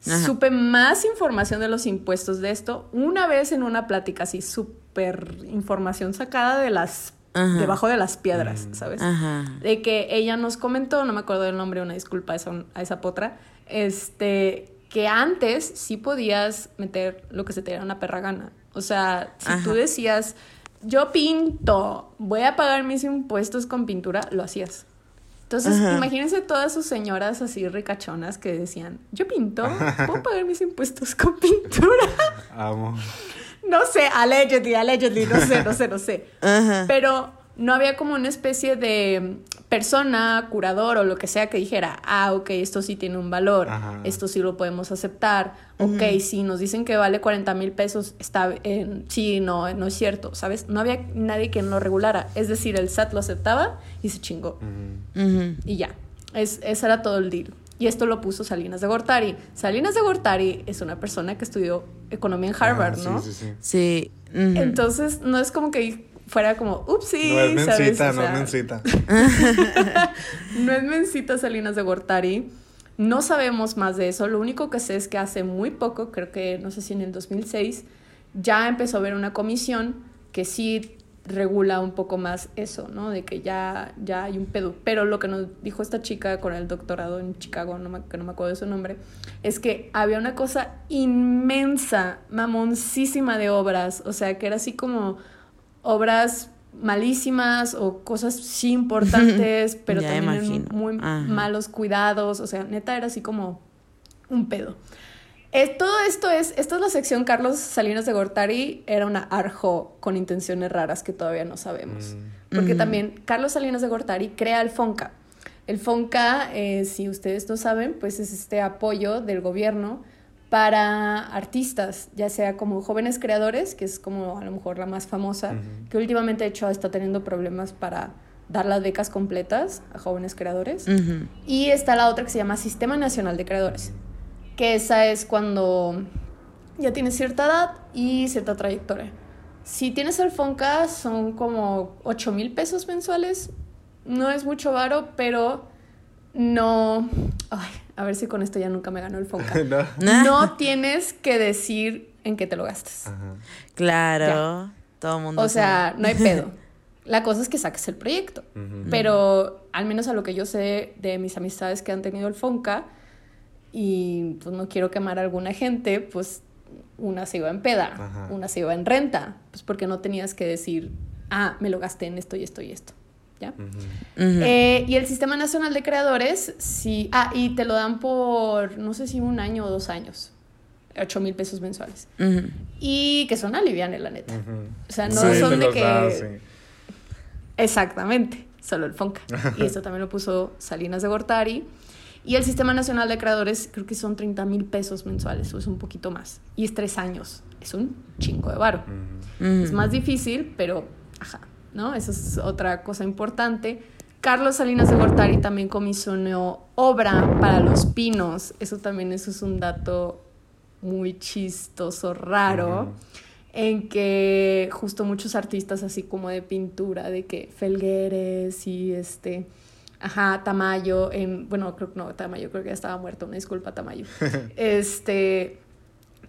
Ajá. Supe más información de los impuestos de esto una vez en una plática así, súper información sacada de las, Ajá. debajo de las piedras, ¿sabes? Ajá. de que ella nos comentó, no me acuerdo del nombre, una disculpa a esa, a esa potra, este, que antes sí podías meter lo que se te diera una perra gana. O sea, si Ajá. tú decías, yo pinto, voy a pagar mis impuestos con pintura, lo hacías. Entonces, Ajá. imagínense todas sus señoras así ricachonas que decían, yo pinto, puedo pagar mis impuestos con pintura. Amo. No sé, allegedly, allegedly, no sé, no sé, no sé. Ajá. Pero no había como una especie de persona, curador o lo que sea que dijera, ah, ok, esto sí tiene un valor, Ajá. esto sí lo podemos aceptar, ok, si nos dicen que vale 40 mil pesos, está, bien, sí, no, no es cierto, ¿sabes? No había nadie que lo regulara, es decir, el SAT lo aceptaba y se chingó, y ya, es, ese era todo el deal. Y esto lo puso Salinas de Gortari. Salinas de Gortari es una persona que estudió economía en Harvard, Ah, sí, ¿no? Sí, sí, Sí. Entonces, no es como que fuera como, upsí, No es ¿sabes? mencita, O no sea, es mencita. no es Mencita Salinas de Gortari. No sabemos más de eso. Lo único que sé es que hace muy poco, creo que no sé si en el 2006, ya empezó a haber una comisión que sí regula un poco más eso, ¿no? De que ya, ya hay un pedo. Pero lo que nos dijo esta chica con el doctorado en Chicago, no me, que no me acuerdo de su nombre, es que había una cosa inmensa, mamoncísima de obras. O sea, que era así como obras malísimas o cosas sí importantes, pero también muy Ajá. malos cuidados. O sea, neta era así como un pedo. Eh, todo esto es, esta es la sección Carlos Salinas de Gortari, era una arjo con intenciones raras que todavía no sabemos. Porque Ujú. también Carlos Salinas de Gortari crea el FONCA. El FONCA, eh, si ustedes no saben, pues es este apoyo del gobierno para artistas, ya sea como jóvenes creadores, que es como a lo mejor la más famosa, Ujú. que últimamente de hecho está teniendo problemas para dar las becas completas a jóvenes creadores. Ujú. Y está la otra que se llama Sistema Nacional de Creadores, que esa es cuando ya tienes cierta edad y cierta trayectoria. Si tienes el FONCA son como 8 mil pesos mensuales, no es mucho varo, pero no... Ay, a ver si con esto ya nunca me ganó el FONCA. No. No tienes que decir en qué te lo gastas. Ajá. Claro. Todo el mundo O sea, sabe. no hay pedo. La cosa es que saques el proyecto. Pero al menos a lo que yo sé de mis amistades que han tenido el Fonca, y pues no quiero quemar a alguna gente, pues una se iba en peda, Ajá. una se iba en renta, pues porque no tenías que decir, ah, me lo gasté en esto y esto y esto. ¿Ya? Eh, y el Sistema Nacional de Creadores, sí. Ah, y te lo dan por, no sé si un año o dos años. 8 mil pesos mensuales. Y que son alivianes, la neta. O sea, no Sí, son de que. da, sí. Exactamente, solo el Fonca. Y esto también lo puso Salinas de Gortari. Y el Sistema Nacional de Creadores, creo que son 30 mil pesos mensuales, o es un poquito más. Y es tres años. Es un chingo de varo. Es más difícil, pero, ajá, ¿no? Esa es otra cosa importante. Carlos Salinas de Gortari también comisionó obra para Los Pinos. Eso también eso es un dato muy chistoso, raro, en que justo muchos artistas así como de pintura, de que Felgueres y este... Ajá, Tamayo, en, bueno, creo que no, Tamayo creo que ya estaba muerto, una disculpa, Tamayo. este,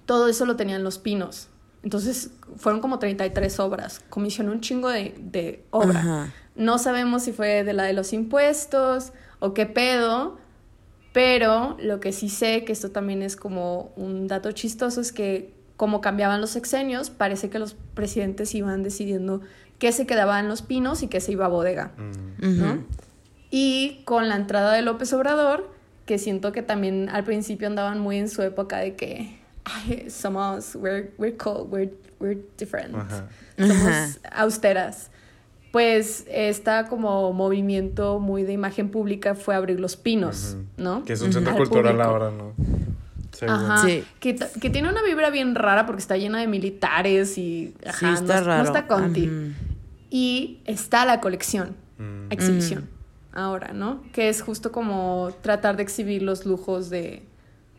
todo eso lo tenían los pinos. Entonces fueron como 33 obras. Comisionó un chingo de, de obra. Ajá. No sabemos si fue de la de los impuestos o qué pedo, pero lo que sí sé, que esto también es como un dato chistoso, es que como cambiaban los sexenios, parece que los presidentes iban decidiendo qué se quedaba en los pinos y qué se iba a bodega. Ujú. ¿no? Y con la entrada de López Obrador, que siento que también al principio andaban muy en su época de que "Ay, somos, we're, we're cool, we're, we're different, Ajá. somos Ajá. austeras. Pues esta como movimiento muy de imagen pública fue abrir Los Pinos. ¿no? Que es un centro Al cultural ahora, ¿no? Según. Ajá. Sí. Que, que tiene una vibra bien rara porque está llena de militares y ajá, Sí, está no, raro. no está conti. Y está la colección, Mm. exhibición, ahora, ¿no? Que es justo como tratar de exhibir los lujos de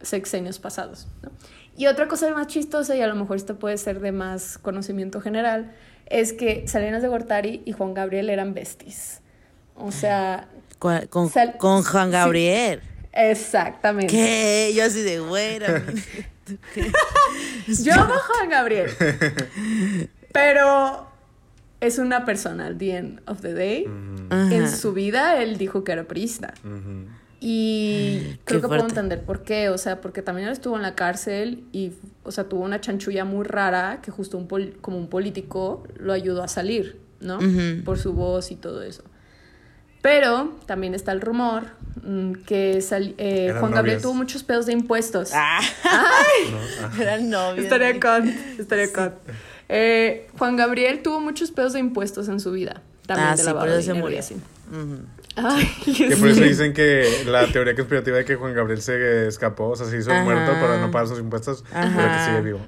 sexenios pasados, ¿no? Y otra cosa más chistosa, y a lo mejor esto puede ser de más conocimiento general, es que Salinas de Gortari y Juan Gabriel eran besties. O sea. Con, Sal- con Juan sí. Gabriel. exactamente. ¿Qué? Yo así de güera. Yo amo Juan Gabriel. Pero es una persona, al the end of the day. Ujú. En su vida él dijo que era priista. Y Qué creo que puedo entender por qué. O sea, porque también él estuvo en la cárcel y, o sea, tuvo una chanchulla muy rara que justo un pol- como un político lo ayudó a salir, ¿no? Por su voz y todo eso. Pero también está el rumor mm, que sal- eh, Juan Gabriel novios. tuvo muchos pedos de impuestos. Ah, No, ajá. eran novios. Estaría con, estaría con. Eh, Juan Gabriel tuvo muchos pedos de impuestos en su vida. También Ah, de sí, por eso se murió. así. Ay, Que por eso dicen que la teoría conspirativa de que Juan Gabriel se escapó, o sea, se hizo Ajá. muerto para no pagar sus impuestos, pero que sigue vivo.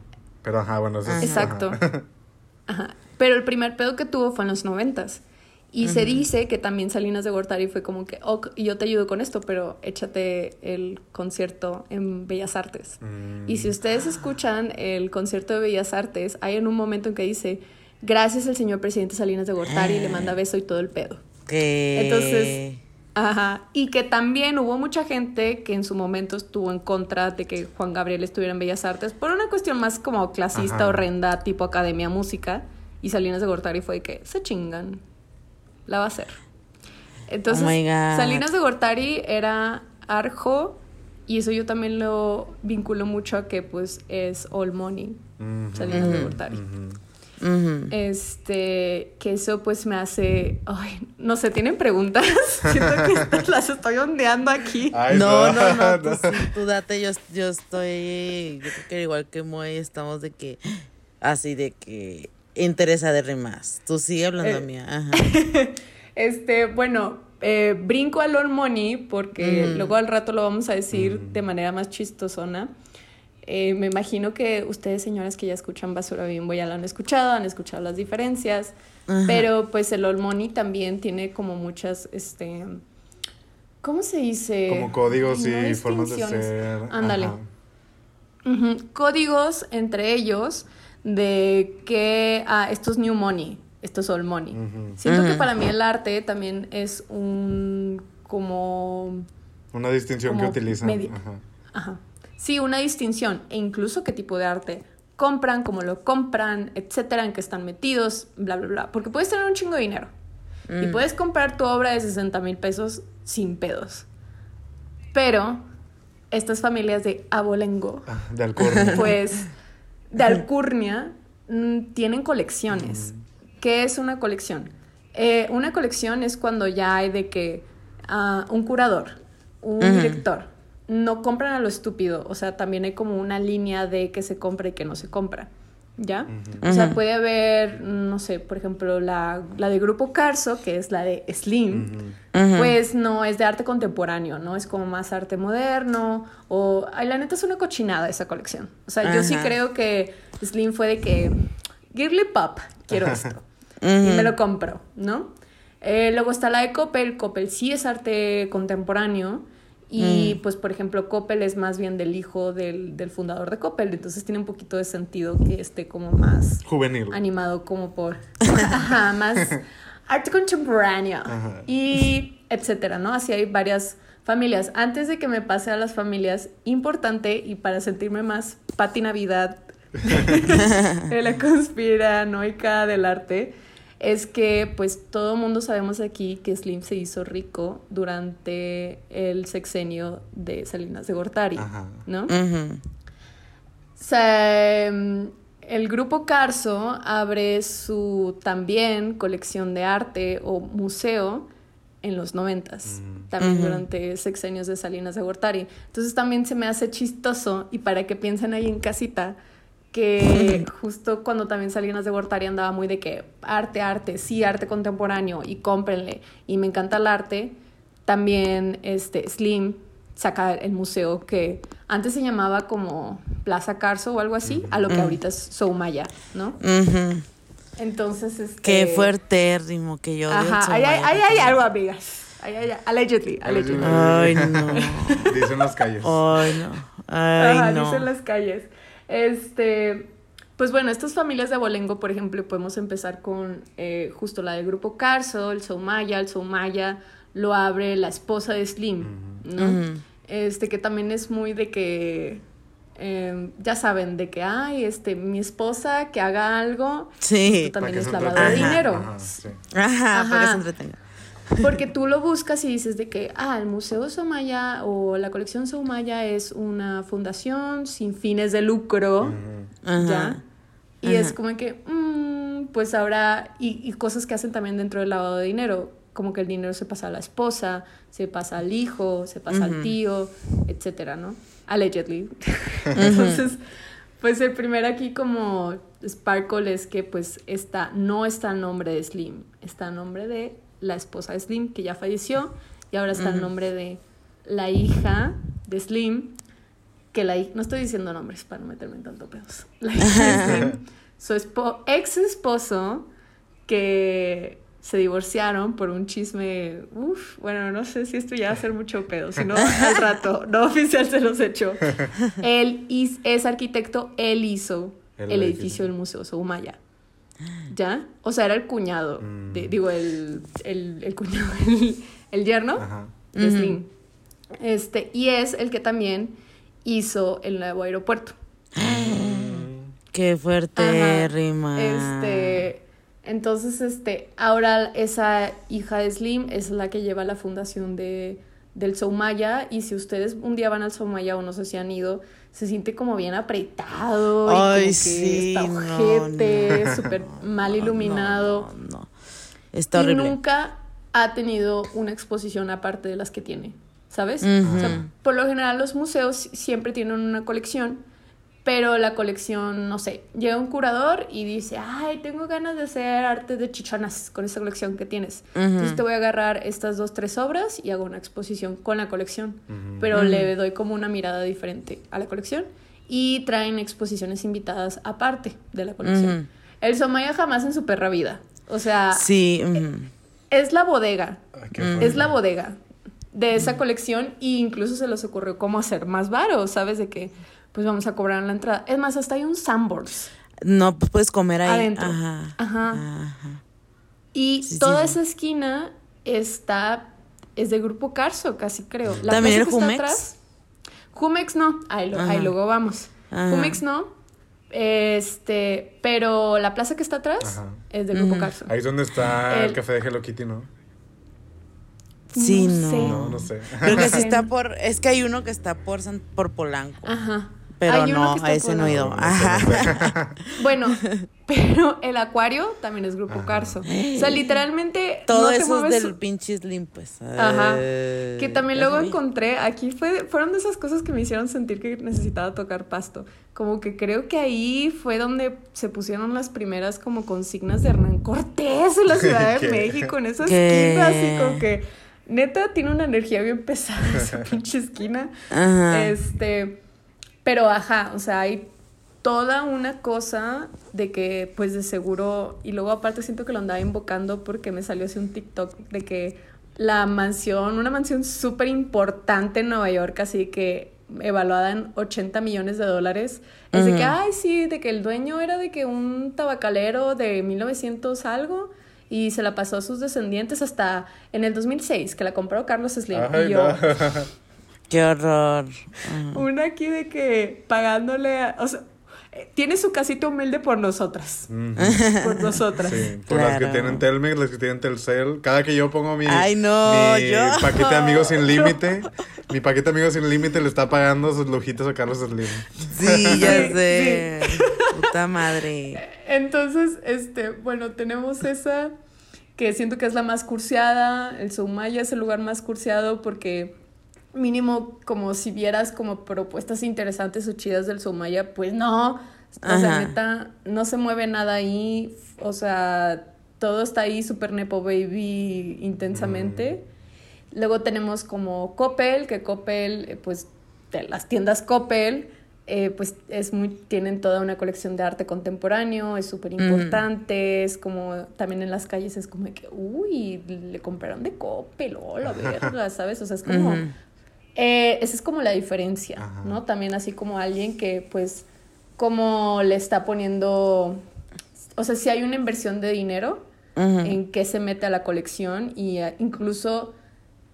Pero ajá, bueno, eso es. Exacto. ajá. Ajá. Pero el primer pedo que tuvo fue en los noventas. Y se dice que también Salinas de Gortari fue como que, ok, yo te ayudo con esto, pero échate el concierto en Bellas Artes. Mm. Y si ustedes escuchan el concierto de Bellas Artes, hay en un momento en que dice, gracias al señor presidente Salinas de Gortari, le manda beso y todo el pedo. Entonces, Ajá. Y que también hubo mucha gente que en su momento estuvo en contra de que Juan Gabriel estuviera en Bellas Artes por una cuestión más como clasista, Ajá. horrenda, tipo Academia Música. Y Salinas de Gortari fue de que se chingan. La va a hacer. Entonces, Oh. Salinas de Gortari era Arjo. Y eso yo también lo vinculo mucho a que pues es all money. Salinas de. Gortari. Este, que eso pues me hace, ay, no sé, ¿tienen preguntas? Siento que las estoy ondeando aquí. Ay, no, no, no, tú, sí, tú date, yo, yo estoy, yo creo que igual que Moy estamos de que, así de que, interesa de rimas. Tú sigue hablando Eh. mía, ajá. Este, bueno, eh, brinco al All Money porque luego al rato lo vamos a decir de manera más chistosona. Eh, me imagino que ustedes, señoras que ya escuchan Basura Bimbo, ya lo han escuchado, han escuchado las diferencias. Ajá. Pero pues el All Money también tiene como muchas, este, ¿cómo se dice? Como códigos no y formas de ser. Ándale. Códigos entre ellos de que, ah, esto es New Money, esto es All Money. Siento que para mí el arte también es un como Una distinción que utilizan. medi- Ajá. Ajá. Sí, una distinción e incluso qué tipo de arte compran, cómo lo compran, etcétera, en qué están metidos, bla, bla, bla. Porque puedes tener un chingo de dinero y Mm. puedes comprar tu obra de 60 mil pesos sin pedos. Pero estas familias de abolengo, Ah, De alcurnia. pues de alcurnia, mm, tienen colecciones. ¿Qué es una colección? Eh, una colección es cuando ya hay de que ah, un curador, un director, no compran a lo estúpido. O sea, también hay como una línea de que se compra y que no se compra. ¿Ya? O sea, puede haber, no sé, por ejemplo, la, la de Grupo Carso, que es la de Slim pues no es de arte contemporáneo, ¿no? Es como más arte moderno o ay, la neta es una cochinada esa colección. O sea, yo sí creo que Slim fue de que Girly Pop, quiero esto. Y me lo compro, ¿no? Eh, luego está la de Coppel, Coppel sí es arte contemporáneo y Mm. pues por ejemplo Coppel es más bien del hijo del, del fundador de Coppel, entonces tiene un poquito de sentido que esté como más Juvenil. animado como por ajá, más arte contemporáneo Ajá. y etcétera, ¿no? Así hay varias familias. Antes de que me pase a las familias, importante y para sentirme más Pati Navidad de la conspiranoica del arte, es que pues todo mundo sabemos aquí que Slim se hizo rico durante el sexenio de Salinas de Gortari, Ajá. ¿no? Ujú. Se, mm, el grupo Carso abre su también colección de arte o museo en los noventas, Mm. también durante sexenios de Salinas de Gortari. Entonces también se me hace chistoso y para que piensen ahí en casita que justo cuando también Salinas de Gortari andaba muy de que arte, arte, sí, arte contemporáneo y cómprenle y me encanta el arte, también este Slim saca el museo que antes se llamaba como Plaza Carso o algo así, a lo que ahorita es Soumaya, ¿no? Ujú. Entonces, este... Qué fuertérrimo que yo Ajá, ahí hay, hay algo, amigas. Ahí hay, allegedly, allegedly. Ay, no. Dicen las calles. Ay, no. Ay, Ajá, no. dicen las calles. Este, pues bueno, estas familias de abolengo, por ejemplo, podemos empezar con eh, justo la del grupo Carso, el Soumaya, el Soumaya lo abre la esposa de Slim, ¿no? Este, que también es muy de que, eh, ya saben, de que, ay, este, mi esposa que haga algo, Sí. esto también es lavado de dinero. Ajá, sí. Ajá, para que Ajá. se entretenga. Porque tú lo buscas y dices de que, ah, el Museo Soumaya o la colección Soumaya es una fundación sin fines de lucro. Ajá. ¿ya? Y es como que, mm, pues ahora, y, y cosas que hacen también dentro del lavado de dinero, como que el dinero se pasa a la esposa, se pasa al hijo, se pasa al tío, etcétera, ¿no? Allegedly. Entonces, pues el primer aquí como Sparkle es que pues está, no está el nombre de Slim, está el nombre de la esposa de Slim, que ya falleció, y ahora está el nombre de la hija de Slim, que la hija, no estoy diciendo nombres para no meterme en tanto pedos. La hija de Slim, su espo- ex esposo, que se divorciaron por un chisme, uff, bueno, no sé si esto ya va a ser mucho pedo, si no, al rato, no oficial se los echó. Él is- es arquitecto, él hizo El el, edificio. edificio del Museo Soumaya. ¿Ya? O sea, era el cuñado, de- Mm. digo, el, el, el cuñado, el, el yerno Ajá. de. Slim. Este, y es el que también hizo el nuevo aeropuerto. Qué fuerte Ajá. rima. Este, entonces, este, ahora esa hija de Slim es la que lleva la fundación de, del Soumaya y si ustedes un día van al Soumaya o no sé si han ido, se siente como bien apretado y como que está ojete, no, súper mal iluminado. No, no. Está y horrible. nunca ha tenido una exposición aparte de las que tiene, ¿sabes? O sea, por lo general los museos siempre tienen una colección, pero la colección, no sé, llega un curador y dice, ay, tengo ganas de hacer arte de chichonas con esa colección que tienes. Entonces te voy a agarrar estas dos, tres obras y hago una exposición con la colección, pero le doy como una mirada diferente a la colección y traen exposiciones invitadas aparte de la colección. El Somaya jamás en su perra vida. O sea, Sí. ujú. es la bodega. Ay. Es la bodega de esa colección e incluso se les ocurrió cómo hacer más varo, ¿sabes? De que pues vamos a cobrar la entrada. Es más, hasta hay un Sandboards No, pues puedes comer ahí. adentro. Ajá. Ajá. Ajá. Y Sí, toda sí. esa esquina está es de Grupo Carso, casi creo. La ¿También plaza el que está Jumex? atrás- Jumex no, ahí, lo- ahí Ajá. luego vamos. Ajá. Jumex no. Este, pero la plaza que está atrás Ajá. es de Grupo Ujú. Carso. Ahí es donde está el, El- café de Hello Kitty, ¿no? Sí, No no. sé. No, no sé. Creo que sí está por. Es que hay uno que está por, San- por Polanco. Ajá. Pero Hay no, a ese no he ido. Ajá. Bueno, pero el acuario también es Grupo Carso. O sea, literalmente Todo no eso es del pinche Slim, pues. Ajá. Eh, Que también luego encontré, aquí fue, fueron de esas cosas que me hicieron sentir que necesitaba tocar pasto. Como que creo que ahí fue donde se pusieron las primeras como consignas de Hernán Cortés en la Ciudad de ¿Qué? México, en esa ¿Qué? esquina, así como que neta tiene una energía bien pesada esa pinche esquina. Ajá. Este, pero ajá, o sea, hay toda una cosa de que, pues de seguro, y luego aparte siento que lo andaba invocando porque me salió así un TikTok de que la mansión, una mansión súper importante en Nueva York, así que evaluada en 80 millones de dólares, es de que, ay, sí, de que el dueño era de que un tabacalero de 1900 algo. Y se la pasó a sus descendientes hasta en el 2006, que la compró Carlos Slim. Ay, y yo, no. Qué horror. Ajá. una aquí de que pagándole, a- o sea, eh, tiene su casita humilde por nosotras, por nosotras. Sí, por las que tienen Telmex, las que tienen Telcel. Cada que yo pongo mi, Ay, no, mi yo. paquete de amigos sin límite, mi paquete de amigos sin límite le está pagando sus lujitos a Carlos Slim. Sí, ya Sí, sé. Puta madre. Entonces, este, bueno, tenemos esa que siento que es la más curseada, el Soumaya es el lugar más curseado porque mínimo como si vieras como propuestas interesantes o chidas del Soumaya, pues no, o sea, neta, no se mueve nada ahí, o sea, todo está ahí super nepo baby intensamente. Luego tenemos como Coppel, que Coppel, eh, pues de las tiendas Coppel, eh, pues es muy, tienen toda una colección de arte contemporáneo, es súper importante, es como, también en las calles es como de que, uy, le compraron de Coppel, oh, la verga, ¿sabes? O sea, es como. Eh, esa es como la diferencia, Ajá. ¿no? También así como alguien que, pues, como le está poniendo, o sea, si hay una inversión de dinero, en qué se mete a la colección y eh, incluso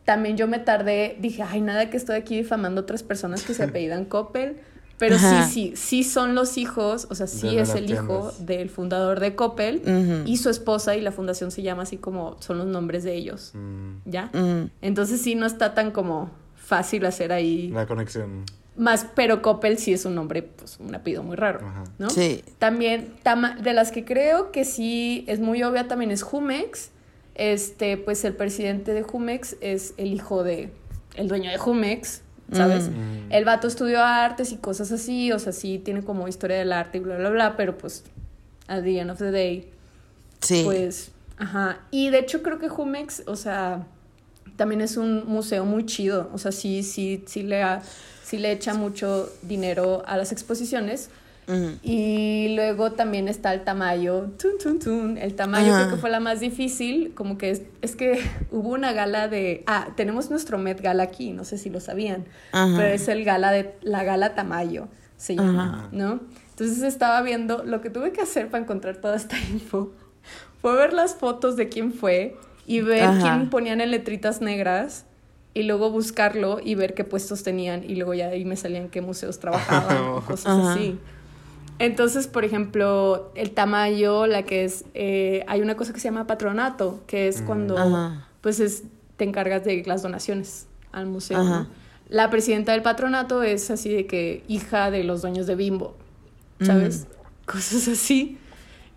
también yo me tardé, dije, ay, nada que estoy aquí difamando a otras personas que se apellidan Coppel, pero Ajá. sí, sí, sí son los hijos, o sea, sí De es el hijo del fundador de Coppel y su esposa y la fundación se llama así como son los nombres de ellos, Mm, ¿ya? Entonces sí no está tan como fácil hacer ahí la conexión. más, pero Coppel sí es un nombre, pues un apellido muy raro, Ajá. ¿no? Sí. También, tama- de las que creo que sí es muy obvia también es Jumex. Este, pues el presidente de Jumex es el hijo de el dueño de Jumex, ¿sabes? Mm. El vato estudió artes y cosas así, o sea, sí tiene como historia del arte y bla, bla, bla, pero pues at the end of the day, Sí. pues, ajá. Y de hecho creo que Jumex, o sea, también es un museo muy chido, o sea, sí, sí, sí le, ha- sí le echa mucho dinero a las exposiciones. Y luego también está el Tamayo. Tun, tun, tun. El Tamayo Ajá. creo que fue la más difícil. Como que es, es que hubo una gala de. Ah, tenemos nuestro Met Gala aquí, no sé si lo sabían. Pero es el gala de. La gala Tamayo se llama. ¿no? Entonces estaba viendo. Lo que tuve que hacer para encontrar toda esta info fue ver las fotos de quién fue y ver Ajá. quién ponían en letritas negras. Y luego buscarlo y ver qué puestos tenían. Y luego ya ahí me salían qué museos trabajaban o cosas Ajá. así. Entonces, por ejemplo, el Tamayo, la que es, eh, hay una cosa que se llama patronato, que es cuando, Ajá. pues, es, te encargas de las donaciones. al museo. Ajá. ¿no? La presidenta del patronato es así de que hija de los dueños de Bimbo, ¿sabes? Cosas así.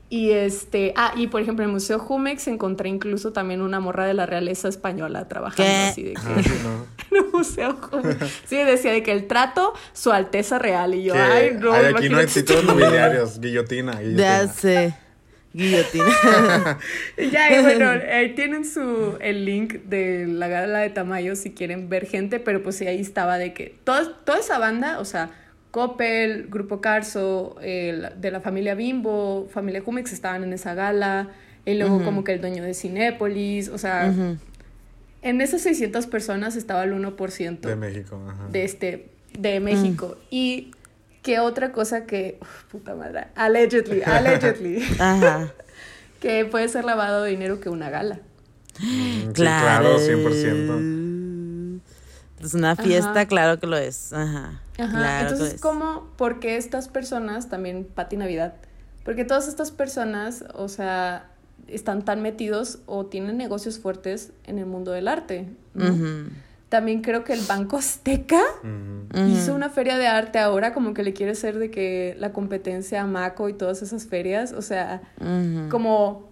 Y este, ah, y por ejemplo en el Museo Jumex encontré incluso también una morra de la realeza española trabajando ¿Qué? así de que Ah, sí, no. en el Museo Jumex. Sí, decía de que el trato, su alteza real. Y yo, ay, no, ay, aquí no hay títulos nobiliarios, guillotina. guillotina. Ya sé. Guillotina. Ya, y bueno, ahí tienen su, el link de la gala de Tamayo si quieren ver gente, pero pues sí, ahí estaba de que toda, toda esa banda, o sea, Coppel, Grupo Carso, eh, la- de la familia Bimbo, familia Jumex estaban en esa gala, y luego como que el dueño de Cinépolis, o sea, en esas 600 personas estaba el 1% De México. Ajá. de este de México y que otra cosa que uf, puta madre allegedly allegedly Ajá. que puede ser lavado de dinero que una gala Mm, sí, Claro. claro, 100%. Es una fiesta, Ajá. claro que lo es. Ajá. Ajá, Claro entonces es. cómo porque estas personas también Pati Navidad porque todas estas personas o sea están tan metidos o tienen negocios fuertes en el mundo del arte también creo que el Banco Azteca. Hizo una feria de arte ahora, como que le quiere hacer de que la competencia a Maco y todas esas ferias. O sea, como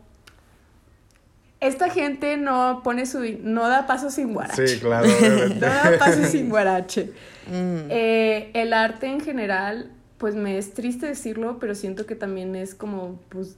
esta gente no pone su no da paso sin guarache. Sí, claro, No da paso sin guarache. Ujú. Eh, el arte en general, pues me es triste decirlo, pero siento que también es como, pues,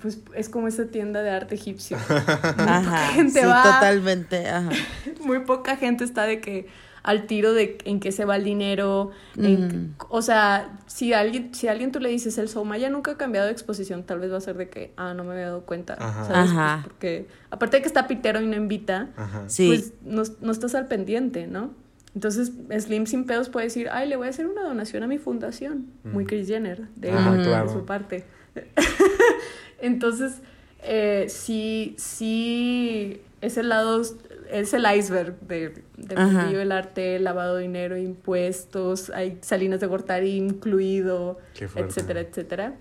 pues es como esa tienda de arte egipcio. Ajá. gente sí, va. totalmente. Ajá. Muy poca gente está de que al tiro de en qué se va el dinero. en- o sea, si alguien, si a alguien tú le dices el Soumaya nunca ha cambiado de exposición, tal vez va a ser de que, ah, no me había dado cuenta. Ajá. ¿sabes? Pues porque aparte de que está pitero y no invita, Ajá. Sí. pues no, no estás al pendiente, ¿no? Entonces, Slim sin pedos puede decir, ay, le voy a hacer una donación a mi fundación. Muy Kris Jenner, de, Ah, claro. su parte. Entonces, eh, sí, sí, es el lado, es el iceberg de, mundillo del arte, lavado de dinero, impuestos, hay Salinas de Gortari incluido, etcétera, etcétera.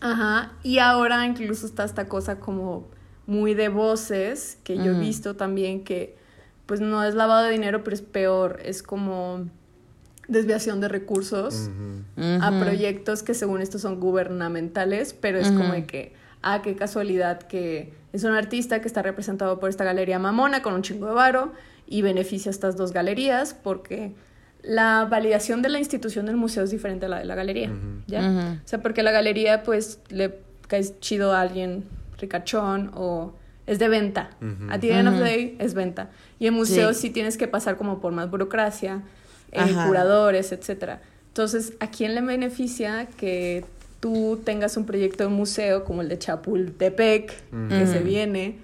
Ajá, y ahora incluso está esta cosa como muy de voces, que yo he visto también que pues no es lavado de dinero, pero es peor, es como desviación de recursos a proyectos que según esto son gubernamentales, pero es como de que, ah, qué casualidad que es un artista que está representado por esta galería mamona con un chingo de varo y beneficia a estas dos galerías porque la validación de la institución del museo es diferente a la de la galería. ¿ya? Ujú. O sea, porque la galería pues le cae chido a alguien ricachón o es de venta. Ujú. A ti end of the day es venta. Y en museos Sí. sí. tienes que pasar como por más burocracia, eh, curadores, etcétera. Entonces, ¿a quién le beneficia que tú tengas un proyecto de museo como el de Chapultepec, que se viene?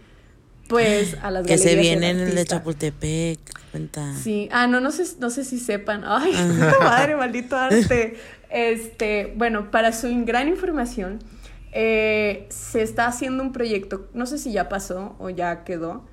Pues a las Que se galerías y al viene en el de. Chapultepec. Cuenta. Sí, ah, no, no sé, no sé si sepan. Ay, madre, maldito arte. Este, bueno, para su gran información, eh, se está haciendo un proyecto, no sé si ya pasó o ya quedó,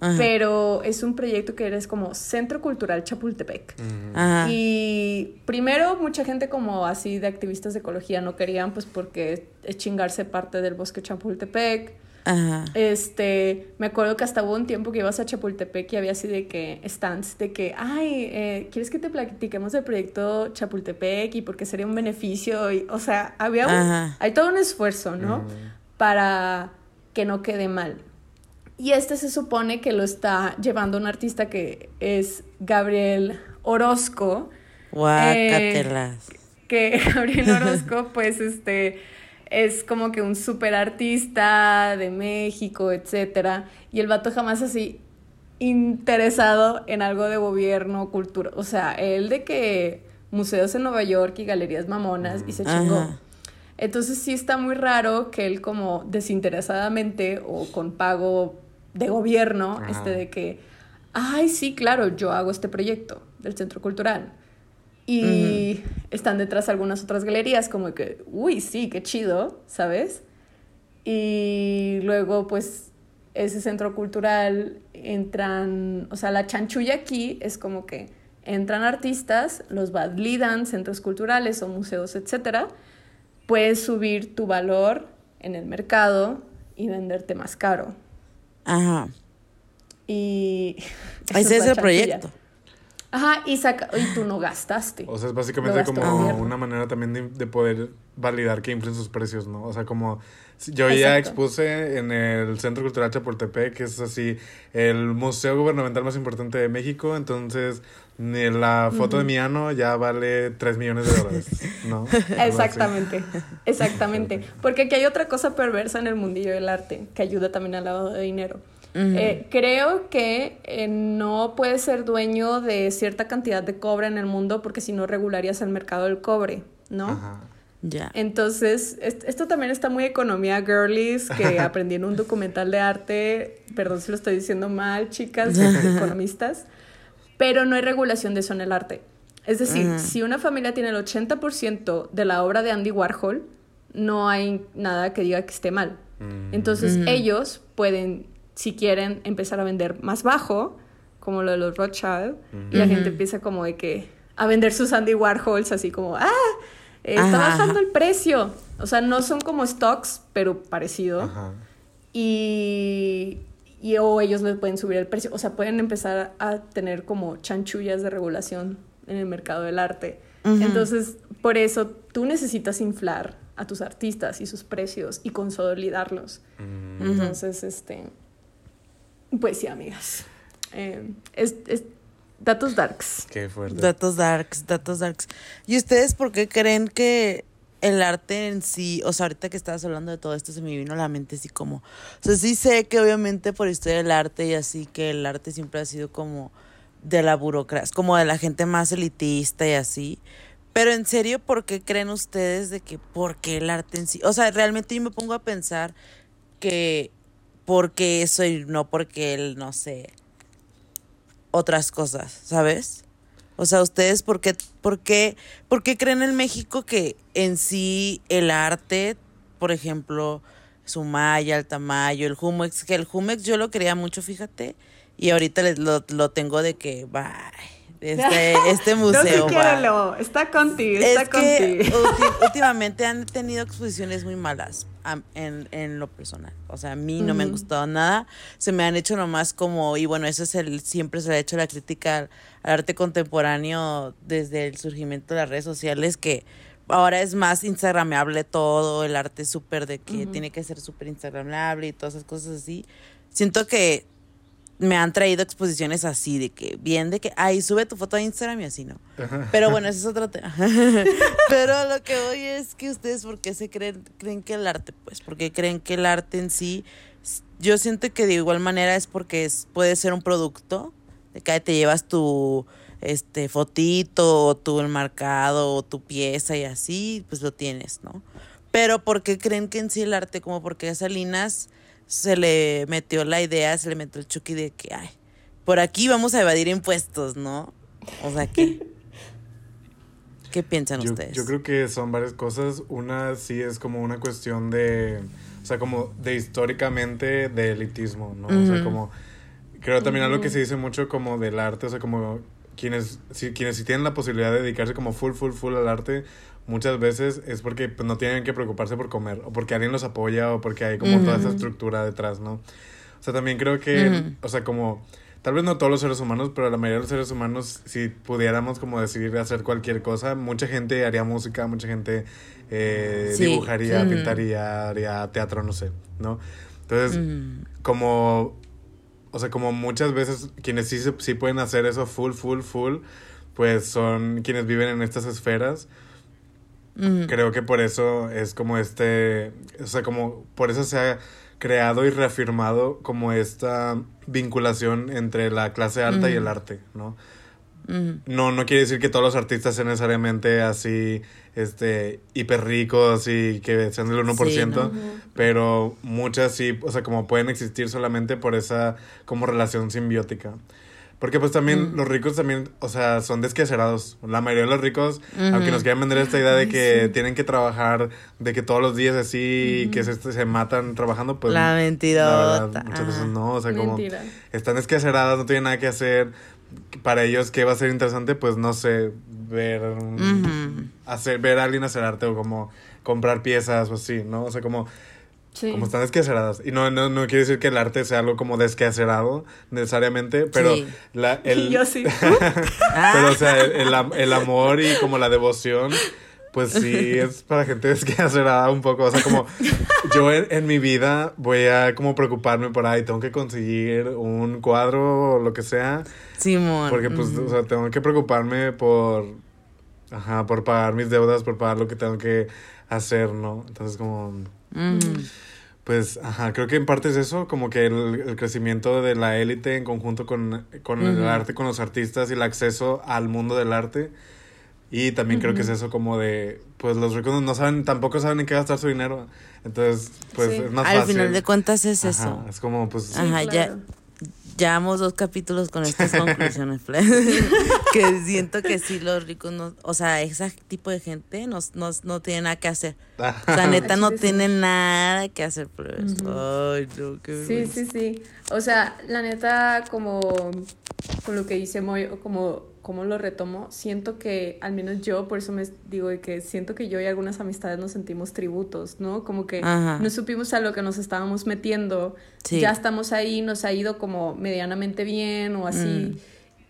Ajá. pero es un proyecto que eres como Centro Cultural Chapultepec. Ajá. Y primero mucha gente como así de activistas de ecología no querían, pues porque es chingarse parte del bosque Chapultepec. Ajá. Este, me acuerdo que hasta hubo un tiempo que ibas a Chapultepec y había así de que stands de que, ay, eh, ¿quieres que te platiquemos del proyecto Chapultepec y por qué sería un beneficio? Y, o sea, había un- hay todo un esfuerzo, ¿no? Para que no quede mal. Y este se supone que lo está llevando un artista que es Gabriel Orozco, Guácatelas. que Gabriel Orozco, pues, este, es como que un super artista de México, etcétera, y el vato jamás así interesado en algo de gobierno, cultura, o sea, él de que museos en Nueva York y galerías mamonas y se chingó. Ajá. Entonces sí está muy raro que él como desinteresadamente o con pago de gobierno, este de que, ay, sí, claro, yo hago este proyecto del Centro Cultural. Y están detrás algunas otras galerías como que, uy, sí, qué chido, ¿sabes? Y luego, pues, ese centro cultural entran, o sea, la chanchulla aquí es como que entran artistas, los validan centros culturales o museos, etcétera, puedes subir tu valor en el mercado y venderte más caro. Ajá. Y... Ese es la el proyecto. Ajá, y, saca, y tú no gastaste. O sea, es básicamente como una manera también de, de poder validar que inflen sus precios, ¿no? O sea, como yo ya expuse en el Centro Cultural Chapultepec, que es así el museo gubernamental más importante de México, entonces ni la foto de mi ano ya vale 3 millones de dólares, ¿no? Exactamente, exactamente. Porque aquí hay otra cosa perversa en el mundillo del arte que ayuda también al lavado de dinero. Eh, creo que eh, no puedes ser dueño de cierta cantidad de cobre en el mundo porque si no regularías el mercado del cobre, ¿no? Ajá. Ya. Entonces, est- esto también está muy economía girlies, que aprendí en un documental de arte, perdón si lo estoy diciendo mal, chicas, economistas, pero no hay regulación de eso en el arte. Es decir, si una familia tiene el 80% de la obra de Andy Warhol, no hay nada que diga que esté mal. Mm. Entonces, ellos pueden, si quieren, empezar a vender más bajo, como lo de los Rothschild, y la gente empieza como de que a vender sus Andy Warhols así como, ah, eh, está Ajá. bajando el precio. O sea, no son como stocks, pero parecido. Ajá. Y, y o ellos les pueden subir el precio. O sea, pueden empezar a tener como chanchullas de regulación en el mercado del arte. Entonces, por eso tú necesitas inflar a tus artistas y sus precios y consolidarlos. Mm. Entonces, este, pues sí, amigas. Eh, es, es datos darks. Qué fuerte. Datos darks, datos darks. ¿Y ustedes por qué creen que el arte en sí, o sea, ahorita que estabas hablando de todo esto, se me vino a la mente así como, o sea, sí sé que obviamente por historia del arte y así, que el arte siempre ha sido como de la burocracia, como de la gente más elitista y así. Pero en serio, ¿por qué creen ustedes de que por qué el arte en sí? O sea, realmente yo me pongo a pensar que porque eso y no porque él, no sé, otras cosas, ¿sabes? O sea, ¿ustedes por qué, por qué, por qué creen en México que en sí el arte, por ejemplo, Sumaya, el Tamayo, el Jumex, que el Jumex yo lo quería mucho, fíjate, y ahorita les- lo, lo tengo de que, bye, este, este no museo, bye. quiérelo, está contigo, está Es que contigo. últimamente han tenido exposiciones muy malas en, en lo personal. O sea, a mí no me han gustado nada. Se me han hecho nomás como, y bueno, eso es el, siempre se le ha hecho la crítica al, al arte contemporáneo desde el surgimiento de las redes sociales, que ahora es más instagramable todo, el arte súper de que tiene que ser súper instagramable y todas esas cosas así. Siento que me han traído exposiciones así, de que bien, de que, ay, sube tu foto a Instagram y así, ¿no? Pero bueno, ese es otro tema. Pero lo que voy es que ustedes, ¿por qué se creen, creen que el arte, pues? Porque creen que el arte en sí, yo siento que de igual manera es porque es, puede ser un producto, de que te llevas tu este fotito, o tu enmarcado, o tu pieza y así, pues lo tienes, ¿no? Pero ¿por qué creen que en sí el arte, como porque Salinas se le metió la idea, se le metió el chuki de que, ay, por aquí vamos a evadir impuestos, ¿no? O sea, ¿qué? ¿Qué piensan Yo, ustedes? yo creo que son varias cosas. Una sí es como una cuestión de, o sea, como de históricamente de elitismo, ¿no? O sea, como, creo también algo que se dice mucho como del arte, o sea, como quienes, si, quienes sí tienen la posibilidad de dedicarse como full, full, full al arte, muchas veces es porque pues, no tienen que preocuparse por comer, o porque alguien los apoya, o porque hay como toda esa estructura detrás, ¿no? O sea, también creo que, Ujú. o sea, como, tal vez no todos los seres humanos, pero la mayoría de los seres humanos, si pudiéramos como decidir hacer cualquier cosa, mucha gente haría música, mucha gente eh, Sí. dibujaría, Ujú. pintaría, haría teatro, no sé, ¿no? Entonces, como, o sea, como muchas veces quienes sí, sí pueden hacer eso full, full, full, pues son quienes viven en estas esferas. Mm, Creo que por eso es como este, o sea, como por eso se ha creado y reafirmado como esta vinculación entre la clase alta y el arte, ¿no? mm, No, no quiere decir que todos los artistas sean necesariamente así, este, hiper ricos y que sean del 1%, Sí, pero muchas sí, o sea, como pueden existir solamente por esa como relación simbiótica. Porque pues también los ricos también, o sea, son desquacerados. La mayoría de los ricos, aunque nos quieran vender esta idea de que tienen que trabajar, de que todos los días así, que se, se matan trabajando, pues... La verdad, muchas veces Ajá. no, o sea, como Mentira. están desquaceradas, no tienen nada que hacer. Para ellos, ¿qué va a ser interesante? Pues no sé, ver, hacer, ver a alguien hacer arte o como comprar piezas o así, ¿no? O sea, como Sí. Como están desquaceradas. Y no, no, no quiere decir que el arte sea algo como desquacerado necesariamente, pero Sí. la, el, Yo sí. pero o sea, el, el am- el amor y como la devoción, pues sí, es para gente desquacerada un poco. O sea, como yo en, en mi vida voy a como preocuparme por ahí, tengo que conseguir un cuadro o lo que sea. Simón. Porque pues, o sea, tengo que preocuparme por, ajá, por pagar mis deudas, por pagar lo que tengo que hacer, ¿no? Entonces como. Pues, ajá, creo que en parte es eso, como que el, el crecimiento de la élite en conjunto con, con el arte, con los artistas y el acceso al mundo del arte. Y también creo que es eso como de, pues los ricos no saben, tampoco saben en qué gastar su dinero. Entonces, pues Sí. es más Al fácil. final de cuentas es Ajá, eso. Es como, pues, Sí, Ajá, ya-. Llevamos dos capítulos con estas conclusiones, que siento que sí los ricos no, o sea, ese tipo de gente no, no, no tiene nada que hacer. O sea, neta no tienen nada que hacer, plebes. Ay, no, qué Sí, vergüenza. sí, sí. O sea, la neta, como con lo que dice Moy, como, como lo retomo, siento que, al menos yo, por eso me digo que siento que yo y algunas amistades nos sentimos tributos, ¿no? Como que Ajá. no supimos a lo que nos estábamos metiendo, Sí. ya estamos ahí, nos ha ido como medianamente bien o así. Mm.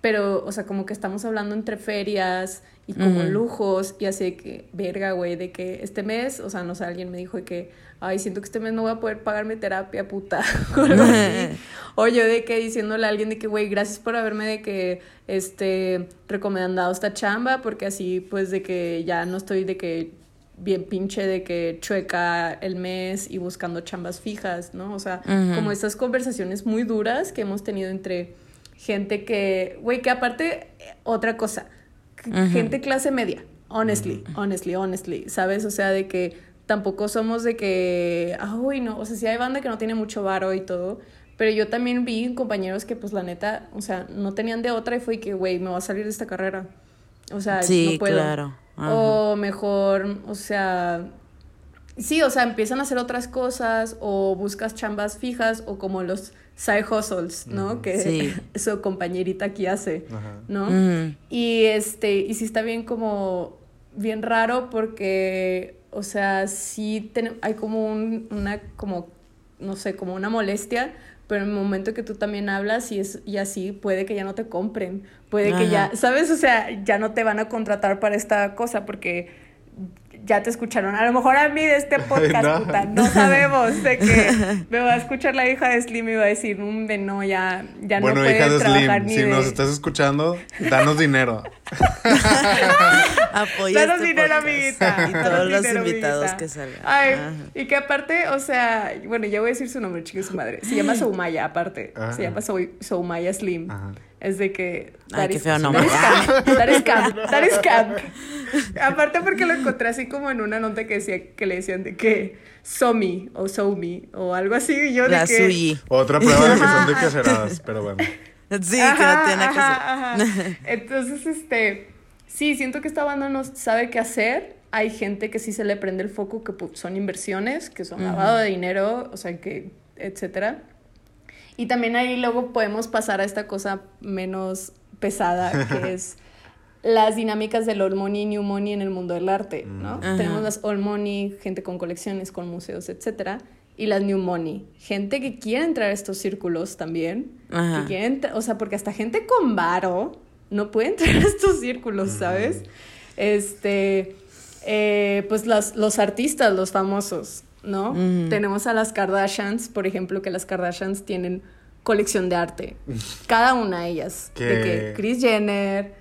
Pero, o sea, como que estamos hablando entre ferias y como lujos y así de que, verga, güey, de que este mes, o sea, no sé, alguien me dijo de que, ay, siento que este mes no voy a poder pagarme terapia, puta, o algo así. O yo de que diciéndole a alguien de que, güey, gracias por haberme de que, este, recomendado esta chamba, porque así, pues, de que ya no estoy de que bien pinche de que chueca el mes y buscando chambas fijas, ¿no? O sea, como estas conversaciones muy duras que hemos tenido entre gente que, güey, que aparte, eh, otra cosa, gente clase media, honestly, honestly, honestly, ¿sabes? O sea, de que tampoco somos de que, ay, no, o sea, sí hay banda que no tiene mucho varo y todo, pero yo también vi compañeros que, pues, la neta, o sea, no tenían de otra y fue que, güey, me voy a salir de esta carrera. O sea, Sí, no puedo. claro. Ajá. O mejor, o sea, sí, o sea, empiezan a hacer otras cosas o buscas chambas fijas o como los side hustles, ¿no? Que Sí. su compañerita aquí hace, Ajá. ¿no? Ujú. Y este, y sí está bien como, bien raro porque, o sea, sí ten- hay como un, una, como, no sé, como una molestia, pero en el momento que tú también hablas y, es, y así, puede que ya no te compren, puede que ya. ¿sabes? O sea, ya no te van a contratar para esta cosa porque ya te escucharon. A lo mejor a mí de este podcast, no. puta, no sabemos de que me va a escuchar la hija de Slim y va a decir, un de no, ya, ya bueno, no puede hija de trabajar Slim, ni si de... nos estás escuchando, danos dinero. Apoya Danos este dinero, podcast. amiguita. Y Danos todos los dinero, invitados amiguita. que salgan. Ay, Ajá. y que aparte, o sea, bueno, ya voy a decir su nombre, chica su madre. Se llama Soumaya, aparte. Ajá. Se llama Sou- Soumaya Slim. Ajá. Es de que. Ay, qué feo that nombre. is camp, That is camp. That is camp. Aparte porque lo encontré así como en una nota que decía que le decían de que Somi o Soumi o algo así. Y yo de que. Suyi. Otra prueba de que son desquaceradas, pero bueno. Sí, que no tiene nada que ajá, hacer. ajá. Entonces, este, sí, siento que esta banda no sabe qué hacer. Hay gente que sí se le prende el foco, que son inversiones, que son lavado de dinero, o sea, que, etcétera. Y también ahí luego podemos pasar a esta cosa menos pesada, que es las dinámicas del old money y new money en el mundo del arte, ¿no? Ajá. Tenemos las old money, gente con colecciones, con museos, etcétera, y las new money, gente que quiere entrar a estos círculos también, Ajá. que quiere o sea, porque hasta gente con varo no puede entrar a estos círculos, ¿sabes? Este, eh, pues las, los artistas, los famosos, ¿no? Tenemos a las Kardashians, por ejemplo, que las Kardashians tienen colección de arte. Cada una de ellas. De ¿Qué? que Kris Jenner,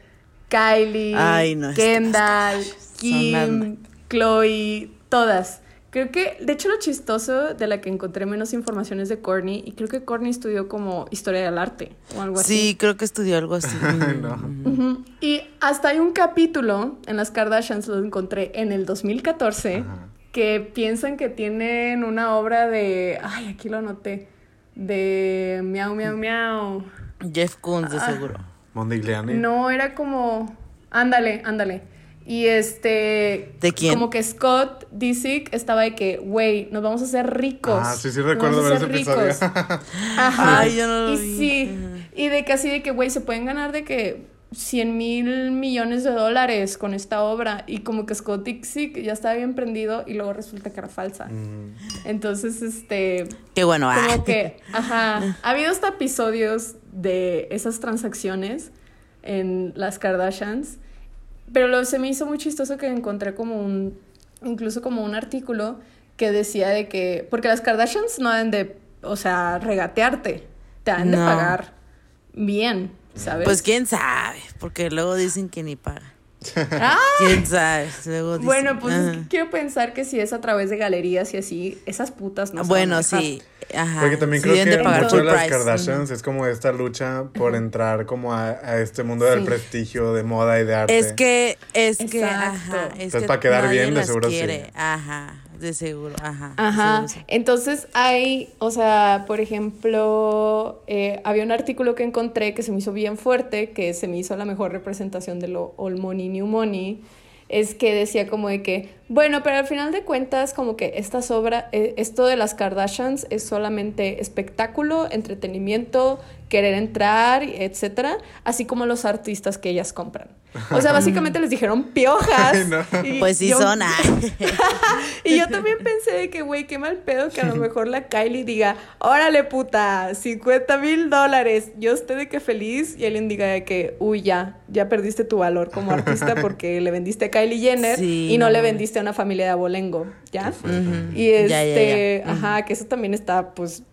Kylie, Ay, no, Kendall, Kim, Chloe, todas. Creo que, de hecho, lo chistoso de la que encontré menos información es de Courtney, y creo que Courtney estudió como historia del arte o algo así. Sí, creo que estudió algo así. No. Y hasta hay un capítulo en las Kardashians, lo encontré en el 2014, Ajá. Que piensan que tienen una obra de. Ay, aquí lo anoté. De miau, miau, miau. Jeff Koons, Ah. de seguro. Mondigliani. No, era como. Ándale, ándale. Y este. ¿De quién? Como que Scott Disick estaba de que, güey, nos vamos a hacer ricos. Ah, sí, sí recuerdo ver ese episodio. Ajá. Ay, yo no lo y vi. sí. Y de que así de que, güey, se pueden ganar de que 100 mil millones de dólares con esta obra y como que Scott Disick ya estaba bien prendido y luego resulta que era falsa. Mm. Entonces, este, Qué bueno. ah. como que, ajá, ha habido hasta episodios de esas transacciones en las Kardashians, pero lo, se me hizo muy chistoso que encontré como un, incluso como un artículo que decía de que, porque las Kardashians no deben de, o sea, regatearte, te han de pagar bien, ¿sabes? Pues quién sabe, porque luego dicen que ni paga. ¡Ah! Quién sabe. Luego dicen, Bueno, pues ajá. quiero pensar que si es a través de galerías y así, esas putas no se van a Bueno, sí. Ajá. Porque también sí creo que mucho de las price. Kardashians es como esta lucha por entrar como a, a este mundo del Sí. prestigio de moda y de arte. Es que, es que, Exacto. ajá. Es Entonces, que para quedar bien, de seguro sí. quiere. Ajá, de seguro, ajá. sí. Entonces hay, o sea, por ejemplo, eh, había un artículo que encontré que se me hizo bien fuerte, que se me hizo la mejor representación de lo old money, new money, es que decía como de que, bueno, pero al final de cuentas, como que estas obras, eh, esto de las Kardashians es solamente espectáculo, entretenimiento, querer entrar, etcétera, así como los artistas que ellas compran. O sea, básicamente les dijeron piojas. Ay, no. y Pues sí yo- son, ah. y yo también pensé de que, güey, qué mal pedo que a lo mejor la Kylie diga, órale puta, 50 mil dólares. Yo estoy de que feliz y alguien diga de que, uy, ya, ya perdiste tu valor como artista porque le vendiste a Kylie Jenner Sí, y no, no le vendiste una familia de abolengo, ¿ya? Y este, Ya, ya, ya. ajá, que eso también está, pues,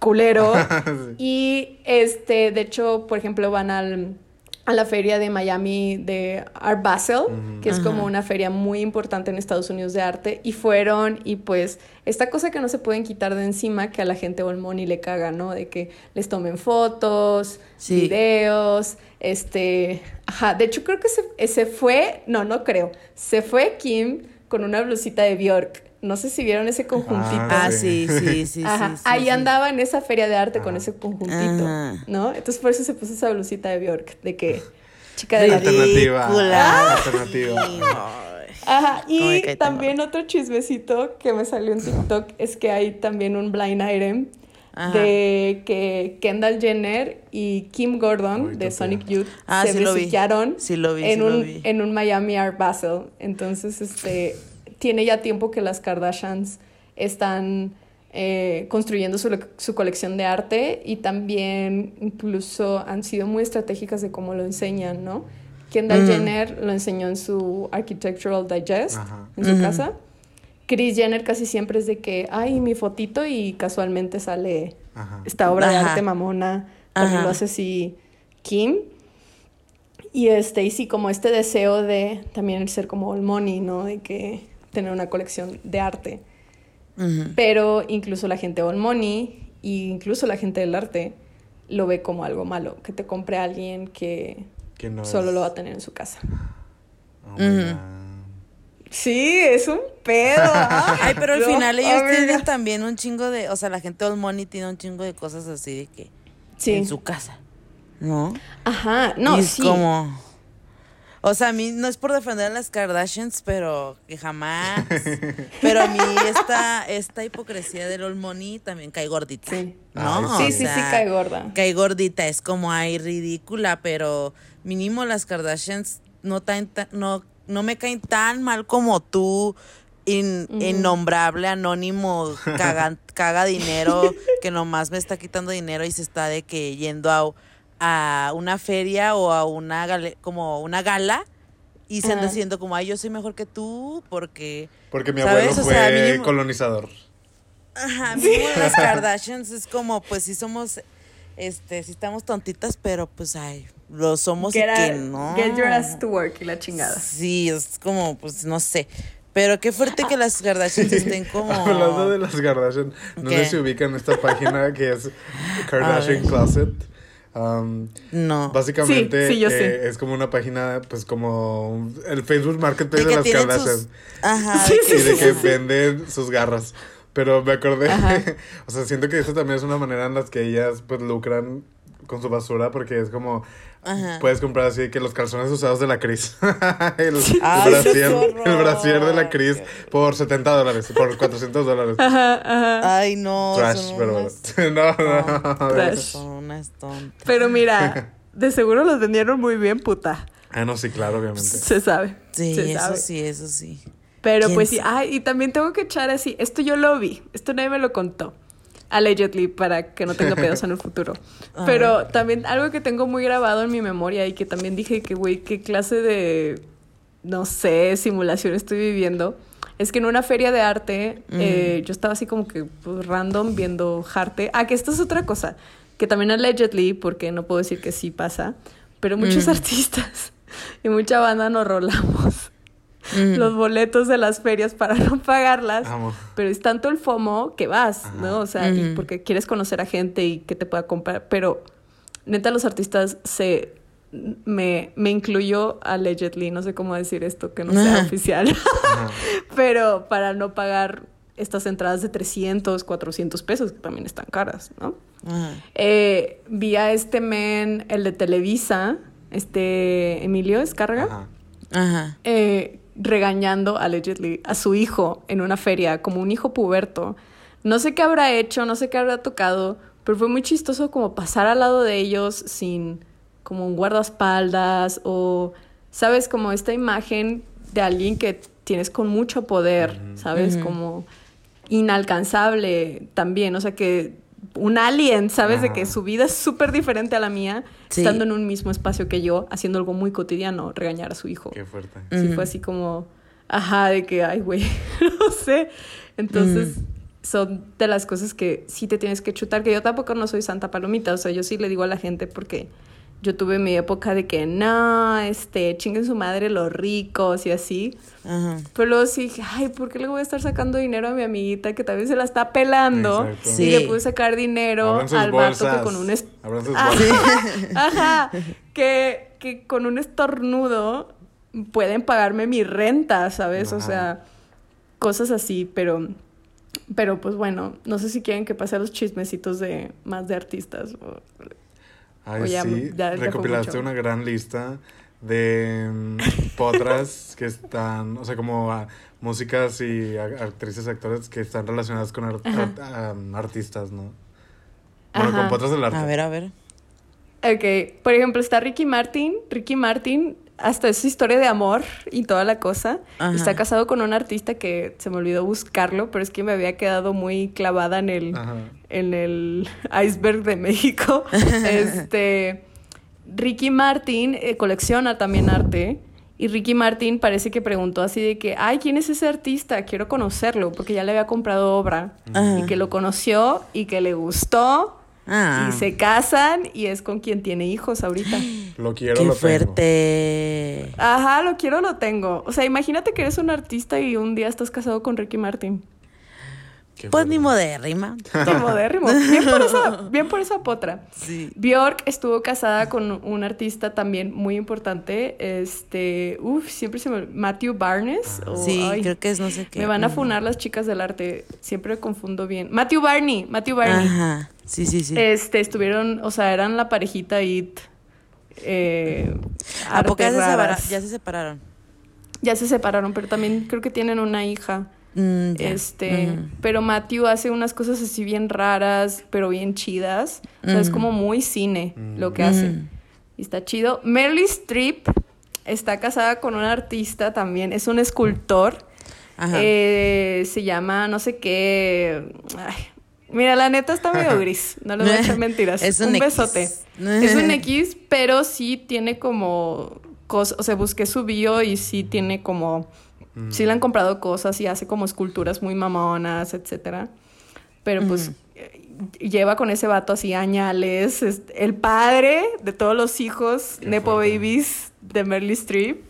culero. Y este, de hecho, por ejemplo, van al, a la feria de Miami de Art Basel, que es como una feria muy importante en Estados Unidos de arte, y fueron, y pues, esta cosa que no se pueden quitar de encima, que a la gente Old Money le caga, ¿no? De que les tomen fotos, Sí. videos, este, ajá, de hecho creo que se, se fue, no, no creo, se fue Kim con una blusita de Bjork. No sé si vieron ese conjuntito. Ah, Sí. sí, sí, sí. Ajá, sí, ahí sí. andaba en esa feria de arte con ese conjuntito, Ajá. ¿no? Entonces por eso se puso esa blusita de Bjork, de que chica de la Alternativa. Ridícula. Alternativa. Ajá, ¿Cómo me y también otro chismecito que me salió en TikTok es que hay también un blind item Ajá. de que Kendall Jenner y Kim Gordon Uy, de Sonic. Youth Ah, se sí lo vi. besuquearon Sí lo vi, en, sí lo un, vi. en un Miami Art Basel. Entonces, este, tiene ya tiempo que las Kardashians están eh, construyendo su, su colección de arte y también incluso han sido muy estratégicas de cómo lo enseñan, ¿no? Kendall Ujú. Jenner lo enseñó en su Architectural Digest, Ajá. en su casa. Kris Jenner casi siempre es de que, ay, mi fotito y casualmente sale Ajá. esta obra de arte mamona. También lo hace así Kim. Y este, y sí, como este deseo de también el ser como all money, ¿no? De que tener una colección de arte. Pero incluso la gente all money e incluso la gente del arte lo ve como algo malo, que te compre alguien que Que no solo es- lo va a tener en su casa. Oh. Sí, es un pedo. Ay, pero al No, final ellos tienen también un chingo de, o sea, la gente old money tiene un chingo de cosas así de que Sí. en su casa, ¿no? Ajá, no, Y es sí. como, o sea, a mí no es por defender a las Kardashians, pero que jamás, pero a mí esta, esta hipocresía del money también cae gordita, Sí. ¿no? Ay, Sí, O sí, sí, cae gorda. cae gordita, es como ay ridícula, pero mínimo las Kardashians no tan, tan- no, no me caen tan mal como tú, in- innombrable, anónimo, caga, caga dinero, que nomás me está quitando dinero y se está de que yendo a, a una feria o a una gale- como una gala y se anda diciendo como ay yo soy mejor que tú porque Porque mi ¿Sabes? abuelo O fue sea, mínimo- colonizador. Ajá, mínimo las Kardashians es como, pues sí somos, este, sí estamos tontitas, pero pues ay, lo somos Get, y que no. get your ass to work y la chingada. Sí, es como, pues no sé. Pero qué fuerte que las Kardashians estén como. Hablando de las Kardashian, no ¿Qué? sé si ubican esta página que es Kardashian. Closet. Um, No. básicamente Sí, sí, yo eh, es como una página, pues como el Facebook Marketplace De de, que las Kardashian. sus. Ajá. Y de que venden sus garras. Pero me acordé, o sea, siento que eso también es una manera en las que ellas pues lucran con su basura porque es como Ajá. puedes comprar así que los calzones usados de la Cris. el, el Ay, brasier, el brasier de la Cris por 70 dólares, por 400 dólares. Ajá, ajá. Ay, no. Trash, son pero unas no, no. tontas, Trash. Son unas tontas. Pero mira, de seguro los vendieron muy bien, puta. Ah, no, sí, claro, obviamente. Se sabe. Sí, se eso sabe. sí, eso sí. Pero ¿Quién pues sí, ay, y también tengo que echar así, esto yo lo vi, esto nadie me lo contó. Allegedly, para que no tenga pedos en el futuro. Pero también algo que tengo muy grabado en mi memoria y que también dije que, güey, qué clase de, no sé, simulación estoy viviendo. Es que en una feria de arte, eh, yo estaba así como que pues, random viendo arte. Ah, que esto es otra cosa, que también allegedly, porque no puedo decir que sí pasa, pero muchos Mm. artistas y mucha banda nos rolamos Mm. los boletos de las ferias para no pagarlas. Amo. Pero es tanto el FOMO que vas, Ajá. ¿no? O sea, y Ujú. porque quieres conocer a gente y que te pueda comprar. Pero neta, los artistas se. Me, me incluyó allegedly, no sé cómo decir esto, que no sea Ajá. oficial. Ajá. pero para no pagar estas entradas de 300, 400 pesos, que también están caras, ¿no? Ajá. Eh, vi a este men, el de Televisa, este Emilio Escarga Ajá. Ajá. eh, regañando allegedly a su hijo en una feria como un hijo puberto. No sé qué habrá hecho, no sé qué habrá tocado, pero fue muy chistoso como pasar al lado de ellos sin como un guardaespaldas o, sabes, como esta imagen de alguien que tienes con mucho poder, ¿sabes? Como inalcanzable también, o sea que un alien, ¿sabes? De que su vida es súper diferente a la mía, Sí. estando en un mismo espacio que yo, haciendo algo muy cotidiano, regañar a su hijo. Qué fuerte. Sí, fue así como, ajá, de que, ay, güey, no sé. Entonces, son de las cosas que sí te tienes que chutar, que yo tampoco no soy santa palomita, o sea, yo sí le digo a la gente porque yo tuve mi época de que, no, este, chinguen su madre los ricos y así. Ajá. Pero luego sí dije, ay, ¿por qué le voy a estar sacando dinero a mi amiguita que también se la está pelando? Exacto. Sí. Y le pude sacar dinero al vato que con un... Ajá, que, que con un estornudo pueden pagarme mi renta, ¿sabes? O sea, cosas así, pero... Pero pues bueno, no sé si quieren que pase a los chismecitos de más de artistas. o- Ay, ya- sí. ya Recopilaste una gran lista de mm, potras que están, o sea, como ah, músicas y a- actrices, actores que están relacionadas con art- artistas, ¿no? Bueno, Ajá. con potras del arte. A ver, a ver. Ok, por ejemplo, está Ricky Martin. Ricky Martin, hasta es su historia de amor y toda la cosa. Ajá. Está casado con un artista que se me olvidó buscarlo, pero es que me había quedado muy clavada en el, Ajá. en el iceberg de México. este, Ricky Martin eh, colecciona también arte. Y Ricky Martin parece que preguntó así de que, ay, ¿quién es ese artista? Quiero conocerlo, porque ya le había comprado obra. Ajá. Y que lo conoció y que le gustó. Ah. Y se casan y es con quien tiene hijos ahorita. Lo quiero, Qué lo tengo. fuerte. Ajá, lo quiero, lo tengo. O sea, imagínate que eres un artista y un día estás casado con Ricky Martin. Qué Pues ni modérrima. Qué modérrimo. Bien por esa, bien por esa potra. Sí. Bjork estuvo casada con un artista también muy importante. Este, uff, siempre se me. Matthew Barnes. o- Sí, ay, creo que es no sé qué. Me van a funar las chicas del arte. Siempre confundo bien. Matthew Barney. Matthew Barney. Ajá. Sí, sí, sí. Este, estuvieron, o sea, eran la parejita y eh, ¿A poco ya se, separa- raras. ya se separaron? Ya se separaron, pero también creo que tienen una hija. Mm. Este, Ujú. pero Matthew hace unas cosas así bien raras, pero bien chidas. O sea, es Ujú. como muy cine lo que hace. Y está chido. Meryl Streep está casada con un artista también, es un escultor. Ajá. Eh, se llama no sé qué. Ay, mira, la neta está medio gris. No les voy a echar mentiras. Es un un besote. Es un X, pero sí tiene como cosas. O sea, busqué su bio y sí tiene como. Sí le han comprado cosas y hace como esculturas muy mamonas, etcétera. Pero pues eh, lleva con ese vato así añales. Es el padre de todos los hijos, Qué Nepo fuerte. Babies de Meryl Streep.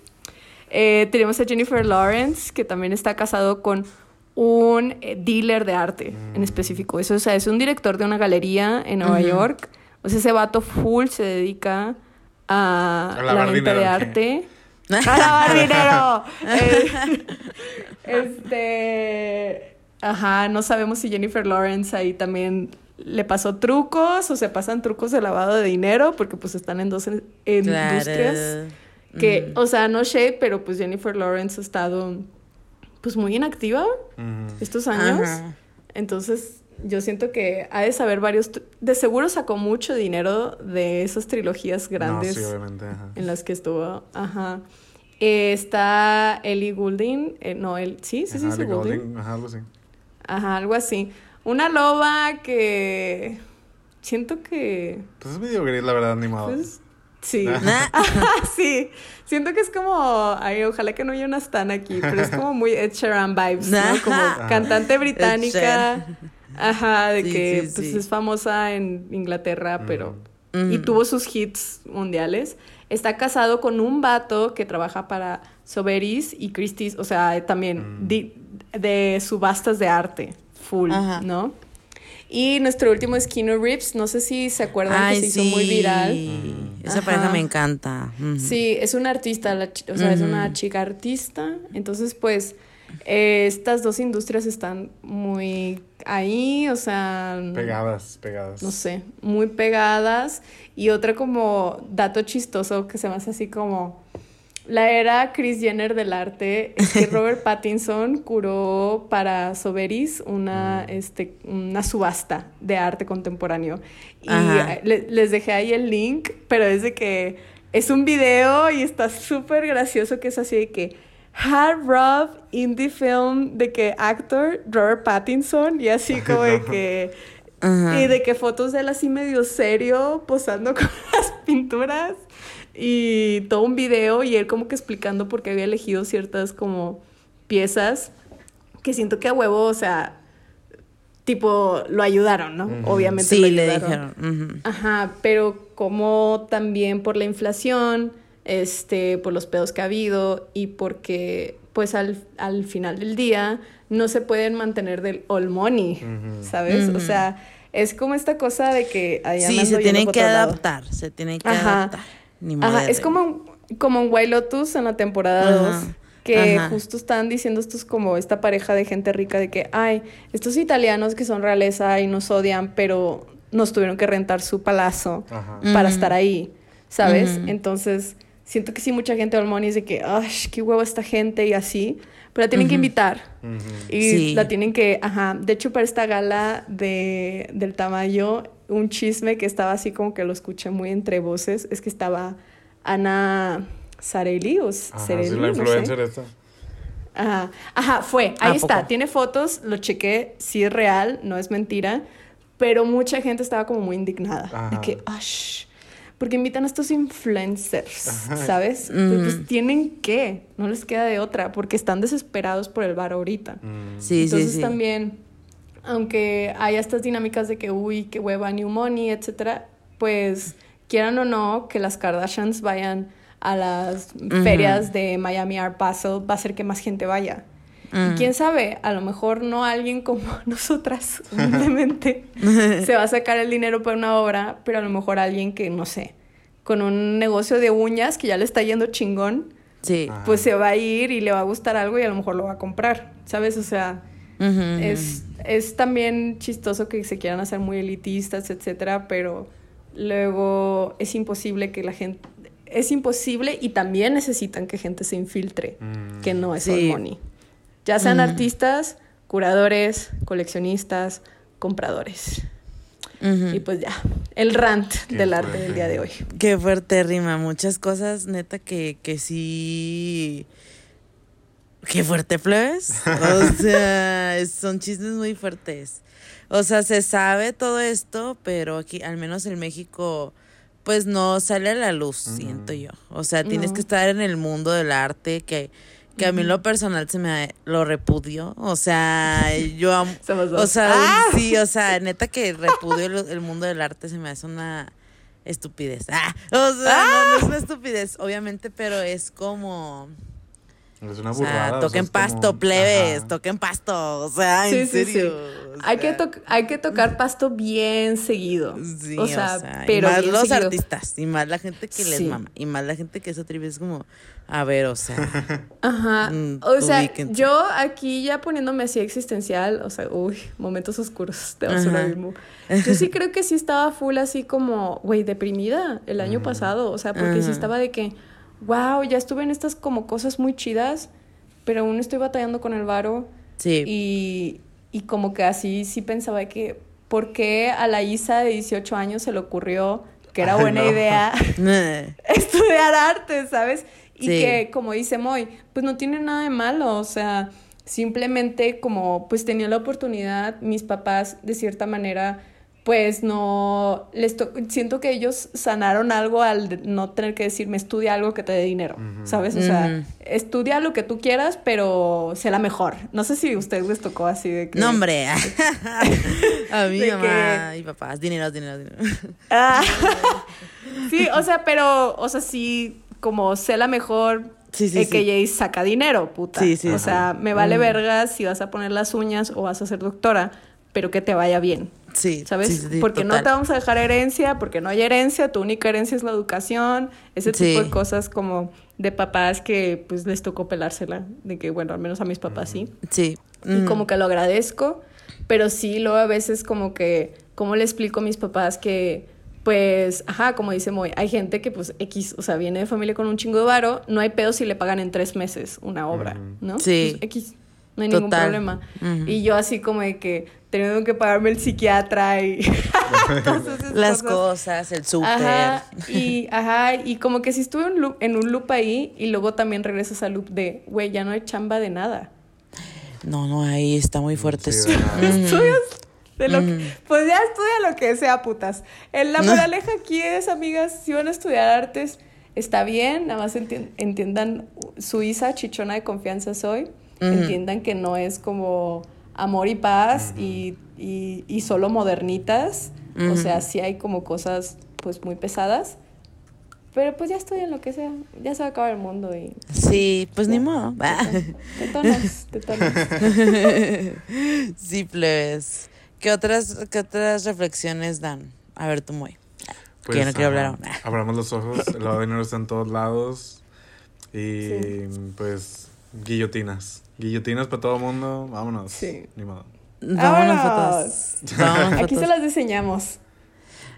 Eh, tenemos a Jennifer Lawrence, que también está casado con un eh, dealer de arte en específico. Eso, o sea, es un director de una galería en Nueva. York. O sea, ese vato full se dedica a, A la venta de ¿qué? arte. ¡A lavar dinero! Eh, este. Ajá, no sabemos si Jennifer Lawrence ahí también le pasó trucos o se pasan trucos de lavado de dinero, porque pues están en dos en- industrias. Que, Mm. o sea, no shade, pero pues Jennifer Lawrence ha estado pues muy inactiva estos años. Ajá. Entonces, yo siento que ha de saber varios. De seguro sacó mucho dinero de esas trilogías grandes. No, sí, obviamente. Ajá. En las que estuvo. Ajá. Eh, está Ellie Goulding. Eh, no, él. Sí, sí, sí, Ellie Goulding. Goulding, Ajá, algo así. Ajá, algo así. Una loba que. Siento que. Pues es medio gris, la verdad, animado. Pues, sí. Nah. sí. Siento que es como. Ay, ojalá que no haya una stan aquí, pero es como muy Ed Sheeran vibes, ¿no? Como Ajá. cantante británica. Ajá, de Sí, que sí, pues, sí. es famosa en Inglaterra, pero. Ujú. Y tuvo sus hits mundiales. Está casado con un vato que trabaja para Soberis y Christie's, o sea, también Mm. de subastas de arte, full, Ajá. ¿no? Y nuestro último es Keanu Reeves, no sé si se acuerdan Ay, que se sí. hizo muy viral. Esa Ajá. pareja me encanta. Sí, es una artista, la o sea, es una chica artista. Entonces, pues, eh, estas dos industrias están muy ahí, o sea... Pegadas, pegadas. No sé, muy pegadas. Y otra como dato chistoso que se me hace así como... La era Chris Jenner del arte es que Robert Pattinson curó para Soberis una, este, una subasta de arte contemporáneo. Y eh, le- les dejé ahí el link, pero es de que es un video y está súper gracioso que es así de que Hard Rob Indie Film de que actor Robert Pattinson y así como de que Ajá. y de que fotos de él así medio serio posando con las pinturas y todo un video y él como que explicando por qué había elegido ciertas como piezas que siento que a huevo, o sea, tipo lo ayudaron, ¿no? Ujú. Obviamente Sí, lo le dijeron. Ajá, pero como también por la inflación, este, por los pedos que ha habido y porque pues al, al final del día no se pueden mantener del all money. ¿sabes? O sea, es como esta cosa de que Sí, se tienen que lado. adaptar. Se tienen que Ajá. adaptar. Ni Ajá, es como, un- como un White Lotus en la temporada 2. Ajá, Que ajá. justo estaban diciendo estos como esta pareja de gente rica de que, ay, estos italianos que son realeza y nos odian, pero nos tuvieron que rentar su palazo Ajá. para Ujú. estar ahí, ¿sabes? Ujú. Entonces, siento que sí, mucha gente del money es de que, ay, qué huevo esta gente y así, pero la tienen que invitar. Y Sí. la tienen que, ajá, de hecho para esta gala de, del tamaño, un chisme que estaba así como que lo escuché muy entre voces, es que estaba Ana Sareli o Ajá, Cerelli, sí, la no sé. influencer esta. Ajá, ajá, fue, ¿A ahí está, poco? tiene fotos, lo chequé, sí es real, no es mentira, pero mucha gente estaba como muy indignada, de que, "Ash, porque invitan a estos influencers, Ajá. ¿sabes? Pues, pues Ujú. tienen que, no les queda de otra, porque están desesperados por el bar ahorita. Mm. Sí, Entonces sí, sí. también, aunque haya estas dinámicas de que, uy, qué hueva, new money, etcétera, pues quieran o no, que las Kardashians vayan a las ferias de Miami Art Basel va a hacer que más gente vaya. Y quién sabe, a lo mejor no alguien como nosotras, humildemente, se va a sacar el dinero para una obra, pero a lo mejor alguien que, no sé, con un negocio de uñas que ya le está yendo chingón, Sí. Pues se va a ir y le va a gustar algo y a lo mejor lo va a comprar, ¿sabes? O sea, es, es también chistoso que se quieran hacer muy elitistas, etcétera, pero luego es imposible que la gente. Es imposible y también necesitan que gente se infiltre, Mm. que no es Sí. all money. Ya sean Mm. artistas, curadores, coleccionistas, compradores. Y pues ya, el rant Qué del arte del día de hoy. Qué fuerte rima, muchas cosas, neta, que, que sí. Qué fuerte, plebes. O sea, son chismes muy fuertes. O sea, se sabe todo esto, pero aquí, al menos en México, pues no sale a la luz, siento yo. O sea, tienes No. que estar en el mundo del arte, que, que a mí lo personal se me lo repudio. O sea, yo amo. O sea, ¡Ah! sí, o sea, neta que repudio el, el mundo del arte se me hace una estupidez. Ah, o sea, no, no es una estupidez, obviamente, pero es como. Es una O sea, burrada. o sea, toquen como- pasto, plebes, Ajá. toquen pasto. O sea, Sí, en sí, serio. sí. o Hay que, sea, hay que tocar pasto bien seguido. Sí, o sea, y pero más bien los seguido. artistas, y más la gente que les Sí. mama, y más la gente que es atribuye es como, a ver, o sea, Ajá. Mm, o sea, yo aquí ya poniéndome así existencial, o sea, uy, momentos oscuros de Ajá. abismo. Yo sí creo que sí estaba full así como, güey, deprimida el año pasado. O sea, porque sí Ajá. estaba de que, wow, ya estuve en estas como cosas muy chidas, pero aún estoy batallando con el varo. sí. Y, y como que así sí pensaba que, ¿por qué a la Isa de 18 años se le ocurrió que era buena no. idea estudiar arte, ¿sabes? Y Sí. que, como dice Moy, pues no tiene nada de malo, o sea, simplemente como pues tenía la oportunidad, mis papás de cierta manera, pues no, les to- siento que ellos sanaron algo al de- no tener que decirme estudia algo que te dé dinero, ¿sabes? O sea, estudia lo que tú quieras, pero sé la mejor. No sé si a ustedes les tocó así de que... No, hombre. A mí, De mamá y papás. Dinero, dinero, dinero. Ah, sí, o sea, pero, o sea, sí, como sé la mejor, Sí, sí, AKJ saca dinero, puta. Sí, sí, o sí. sea, me vale Mm. verga si vas a poner las uñas o vas a ser doctora, pero que te vaya bien, Sí. ¿sabes? sí, sí, sí, porque no te vamos a dejar herencia, porque no hay herencia, tu única herencia es la educación, ese Sí. tipo de cosas como de papás que pues les tocó pelársela, de que bueno, al menos a mis papás sí Sí. y Mm. como que lo agradezco, pero sí, luego a veces como que, ¿cómo le explico a mis papás que, pues, ajá, como dice Moy, hay gente que pues X, o sea, viene de familia con un chingo de varo, no hay pedo si le pagan en tres meses una obra, ¿no? Sí. Pues, X, no hay ningún problema. Y yo así como de que teniendo que pagarme el psiquiatra y Las cosas. cosas, el súper. Ajá, y, ajá, y como que si estuve en, loop- en un loop ahí y luego también regresas al loop de, güey, ya no hay chamba de nada. No, no, ahí está muy fuerte Sí, estudias de lo que- pues ya estudia lo que sea, putas. En la moraleja aquí es, amigas, si van a estudiar artes, está bien, nada más enti- entiendan, Suiza, chichona de confianza soy, entiendan que no es como amor y paz y, y- y solo modernitas, o sea, sí hay como cosas pues muy pesadas, pero pues ya estudian lo que sea, ya se va a acabar el mundo y... Sí, pues ni modo. Te tonas, te tonas. sí, plebes. ¿Qué otras, ¿Qué otras reflexiones dan? A ver, tú, muy. que yo no quiero hablar aún. Abramos los ojos, el lado de dinero está en todos lados. Y pues, guillotinas. Guillotinas para todo el mundo, vámonos. Sí. Ni modo. Vámonos ¡Vámonos! Vámonos Aquí se las diseñamos.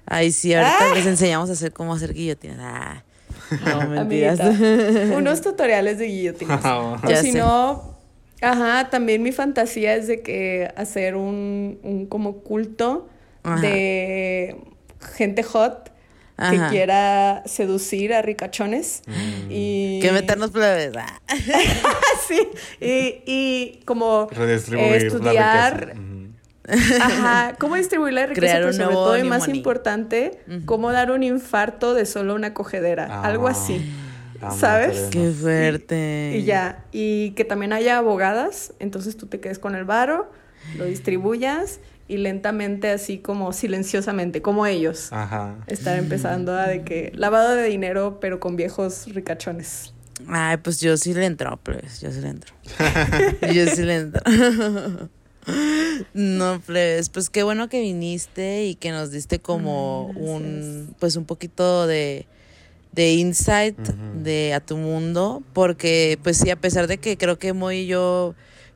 Ay, sí, ahorita Ah. les enseñamos a hacer cómo hacer guillotinas. Ah, no, mentiras. Amiguita, unos tutoriales de guillotinas. o si sé. no, ajá, también mi fantasía es de que hacer un, un como culto Ajá. de gente hot que quiera seducir a ricachones y Que meternos plebes. Ah. sí y, y como Redistribuir eh, estudiar. Ajá, cómo distribuir la riqueza, Crear pero un sobre nuevo todo y más Money. importante, cómo dar un infarto de solo una cogedera, algo Ah. así. Vamos, ¿Sabes? Qué fuerte. Y ya, y que también haya abogadas, entonces tú te quedes con el varo, lo distribuyas y lentamente, así como silenciosamente, como ellos, Ajá. estar empezando a de que lavado de dinero, pero con viejos ricachones. Ay, pues yo sí le entro, plebes. Yo sí le entro. yo sí le entro. no, plebes. Pues qué bueno que viniste y que nos diste como Ay, un, pues un poquito de, de insight de a tu mundo. Porque, pues sí, a pesar de que creo que Moy y yo,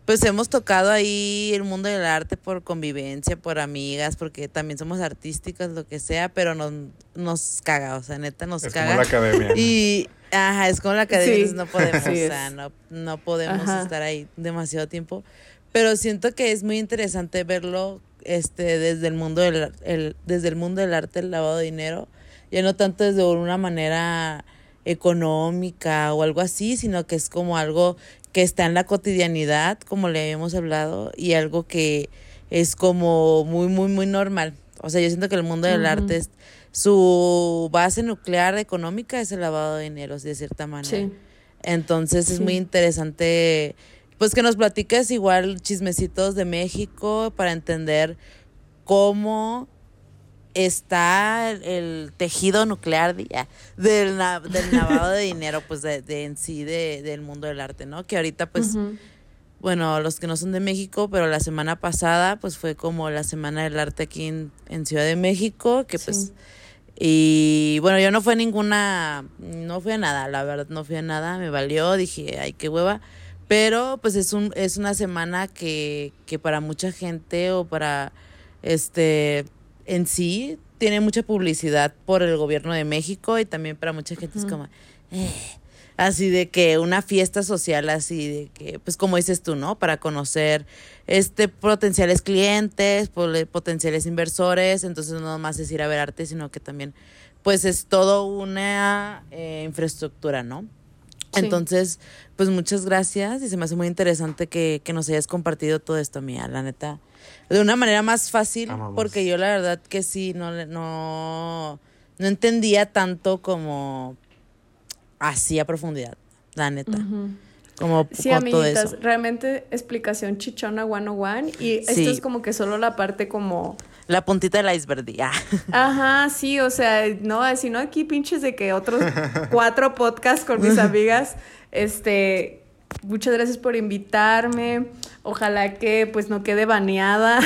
pues hemos tocado ahí el mundo del arte por convivencia, por amigas, porque también somos artísticas, lo que sea, pero nos, nos caga, o sea, neta nos Es como caga. la academia. Y, ajá, es como la academia, Sí, no podemos, o sea, no, no podemos Ajá. estar ahí demasiado tiempo. Pero siento que es muy interesante verlo este, desde el mundo del, el, desde el mundo del arte, el lavado de dinero, ya no tanto desde una manera económica o algo así, sino que es como algo que está en la cotidianidad, como le habíamos hablado, y algo que es como muy, muy, muy normal. O sea, yo siento que el mundo del arte es su base nuclear económica es el lavado de dinero, de cierta manera. Sí. Entonces es Sí. muy interesante, pues que nos platiques igual chismecitos de México para entender cómo está el, tejido nuclear de- ya, del, del lavado de dinero, pues de, de en sí de- del mundo del arte, ¿no? Que ahorita pues bueno, los que no son de México, pero la semana pasada, pues fue como la Semana del Arte aquí en, en Ciudad de México, que pues, y bueno, yo no fui a ninguna, no fui a nada, la verdad, no fui a nada, me valió, dije, ay, qué hueva, pero pues es un, es una semana que, que para mucha gente o para, este, en sí, tiene mucha publicidad por el gobierno de México y también para mucha gente es como, eh, así de que una fiesta social así de que, pues como dices tú, ¿no? Para conocer este potenciales clientes, potenciales inversores, entonces no nomás es ir a ver arte, sino que también pues es todo una eh, infraestructura, ¿no? Sí. Entonces, pues muchas gracias y se me hace muy interesante que, que nos hayas compartido todo esto, mía, la neta. De una manera más fácil, Amamos. porque yo la verdad que sí, no, le- no, no entendía tanto como así a profundidad, la neta. Como Sí, con todo amiguitas, eso. realmente explicación chichona 101 y Sí. esto es como que solo la parte como La puntita del iceberg, ya. Ajá, sí, o sea, no, si no aquí pinches de que otros cuatro podcasts con mis amigas, este, muchas gracias por invitarme, ojalá que pues no quede baneada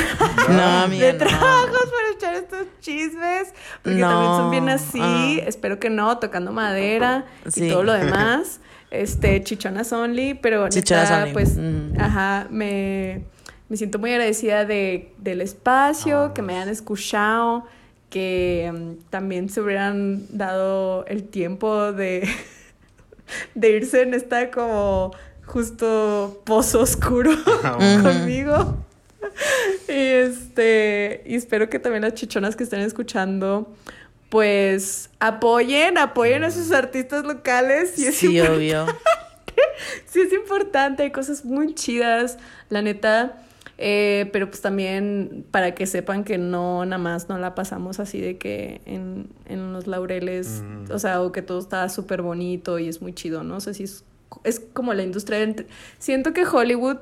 No, de no. trabajos por echar estos chismes, porque también son bien así, ah. espero que no, tocando madera Sí. y todo lo demás, este, chichonas only, pero Chichonas neta, only, pues, mm. ajá, me, me siento muy agradecida de, del espacio, Ah, que me hayan escuchado, que mm, también se hubieran dado el tiempo de, de irse en esta como justo pozo oscuro conmigo. Y este, y espero que también las chichonas que estén escuchando, pues apoyen, apoyen a sus artistas locales. Y es Sí, obvio. sí es importante, hay cosas muy chidas, la neta. eh, pero pues también para que sepan que no nada más no la pasamos así de que en, en los laureles, Mm. o sea, o que todo está súper bonito y es muy chido, ¿no? O sea, sí es, es como la industria del... Siento que Hollywood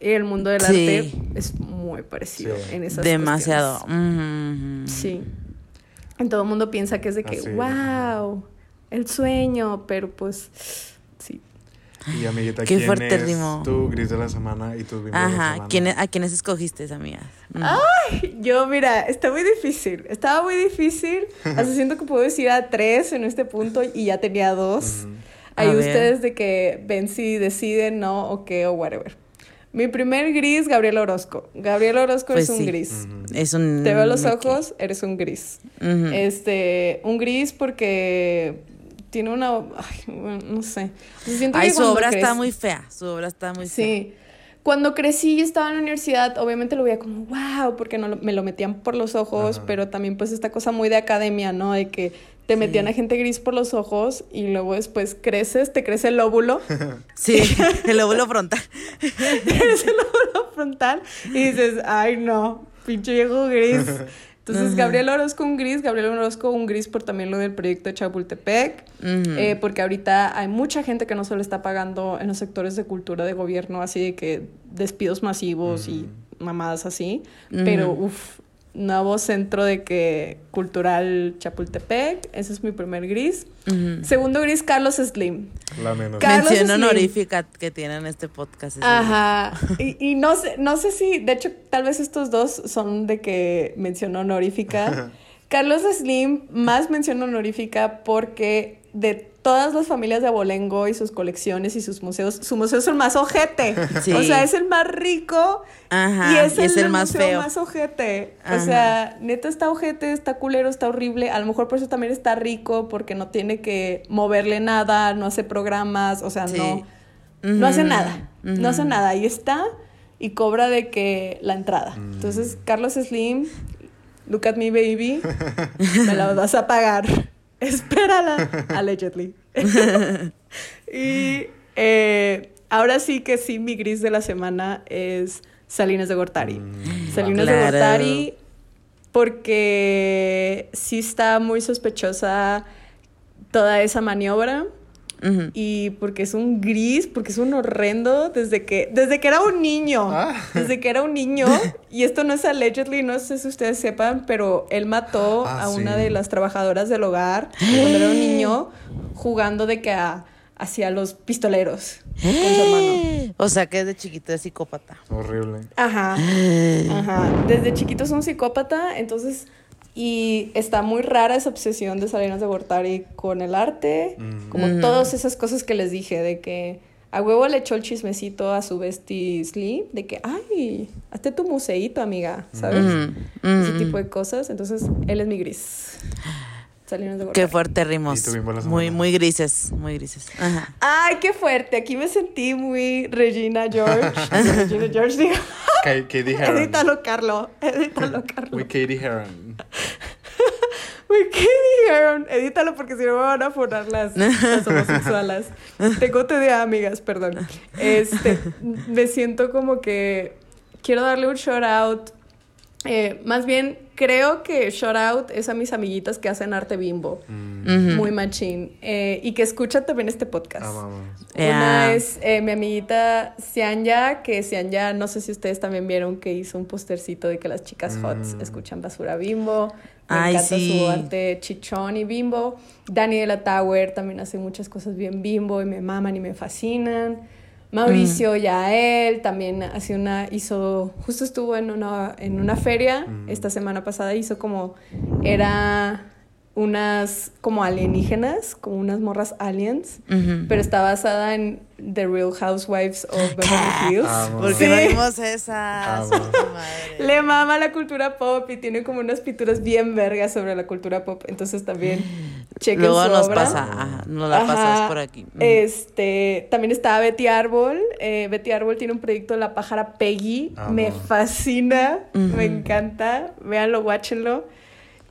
y el mundo del Sí. arte es muy parecido Sí. en esas Demasiado. cuestiones. Mhm. Sí. En todo el mundo piensa que es de que, Así. wow, el sueño, pero pues sí. Y amiguita, Qué ¿quién fuerte es rimo. tu gris de la semana y tu bimbo de la Ajá. semana? ¿Quién, ¿A quiénes escogiste, amigas? Mm. Yo, mira, está muy difícil. Estaba muy difícil. Hasta siento que puedo decir a tres en este punto y ya tenía dos. Ujú. A Ahí ver. ustedes de que ven si deciden, no, o qué, o whatever. Mi primer gris, Gabriel Orozco. Gabriel Orozco Pues es un sí. gris. Es un. Te veo los ojos, eres un gris. Este, un gris porque tiene una, ay, bueno, no sé. O sea, siento Ay, que su obra está muy fea. Su obra está muy fea. Sí. Cuando crecí y estaba en la universidad, obviamente lo veía como, wow, porque no lo- me lo metían por los ojos, Ajá. pero también pues esta cosa muy de academia, ¿no? De que te metían a gente gris por los ojos y luego después creces, te crece el lóbulo, Sí, el óvulo frontal. te crece el lóbulo frontal y dices, ay no, pinche viejo gris. Entonces, Gabriel Orozco un gris, Gabriel Orozco un gris por también lo del proyecto de Chapultepec, eh, porque ahorita hay mucha gente que no se le está pagando en los sectores de cultura de gobierno, así de que despidos masivos y mamadas así, pero uff, nuevo centro de que cultural Chapultepec, ese es mi primer gris. Segundo gris, Carlos Slim. La menos. Ca- Carlos Mención Slim. honorífica que tienen este podcast. Ajá. Y, y no sé, no sé si, de hecho, tal vez estos dos son de que mención honorífica. Carlos Slim, más mención honorífica porque de todas las familias de Abolengo y sus colecciones y sus museos, su museo es el más ojete. Sí. O sea, es el más rico Ajá, y es y el, es el del más museo feo. más ojete. Ajá. O sea, neta está ojete, está culero, está horrible. A lo mejor por eso también está rico, porque no tiene que moverle nada, no hace programas, o sea, Sí. no. No hace nada, no hace nada, ahí está y cobra de que la entrada. Entonces, Carlos Slim, look at me baby, me la vas a pagar. Espérala, allegedly. y eh, ahora sí que sí, mi gris de la semana es Salinas de Gortari. Mm, Salinas de. Gortari porque sí está muy sospechosa toda esa maniobra Y porque es un gris, porque es un horrendo desde que desde que era un niño, Ah. desde que era un niño y esto no es allegedly, no sé si ustedes sepan, pero él mató Ah, a una de las trabajadoras del hogar cuando era un niño jugando de que a- hacia los pistoleros con su hermano. O sea que de chiquito es psicópata. Horrible. Ajá. Ajá. Desde chiquito es un psicópata, entonces. Y está muy rara esa obsesión de Salinas de Gortari con el arte, Mm. como Mm. todas esas cosas que les dije, de que a huevo le echó el chismecito a su bestie Slim, de que, ay, hazte tu museíto, amiga, ¿sabes? Ese tipo de cosas. Entonces, él es mi gris. Salinas de Qué Gortari. fuerte rimos. Muy, muy grises, muy grises. Ajá. Ay, qué fuerte. Aquí me sentí muy Regina George. Regina George, digo. Ka- Katie Heron. Edítalo, Carlo. Edítalo, Carlo. Uy, Katie Heron. Uy, ¿qué dijeron? Edítalo porque si no me van a funar las, las homosexuales. Tengo TDA, amigas, perdón. Este, me siento como que quiero darle un shout out. Eh, más bien, creo que shout out es a mis amiguitas que hacen arte bimbo. Ujú. Muy machín. Eh, y que escuchan también este podcast. Ah, vamos. Ya. Una es eh, mi amiguita Sianya, que Sianya, no sé si ustedes también vieron que hizo un postercito de que las chicas hots Mm. escuchan basura bimbo. Me Ay, encanta sí. su arte chichón y bimbo. Dani de la Tower también hace muchas cosas bien bimbo y me maman y me fascinan. Mauricio Yael también hace una, hizo, justo estuvo en una, en una feria Mm. esta semana pasada, hizo como, era unas como alienígenas, como unas morras aliens, Ujú. pero está basada en The Real Housewives of Beverly Hills. Amo. ¿Por Sí. vimos esa? Amo. Madre. Le mama la cultura pop y tiene como unas pinturas bien vergas sobre la cultura pop. Entonces también chequen Luego su nos obra. pasa, ajá, nos la Ajá. pasas por aquí. Ujú. Este, también está Betty Árbol. Eh, Betty Árbol tiene un proyecto La pájara Peggy. Me fascina, me encanta. Véanlo, watchenlo.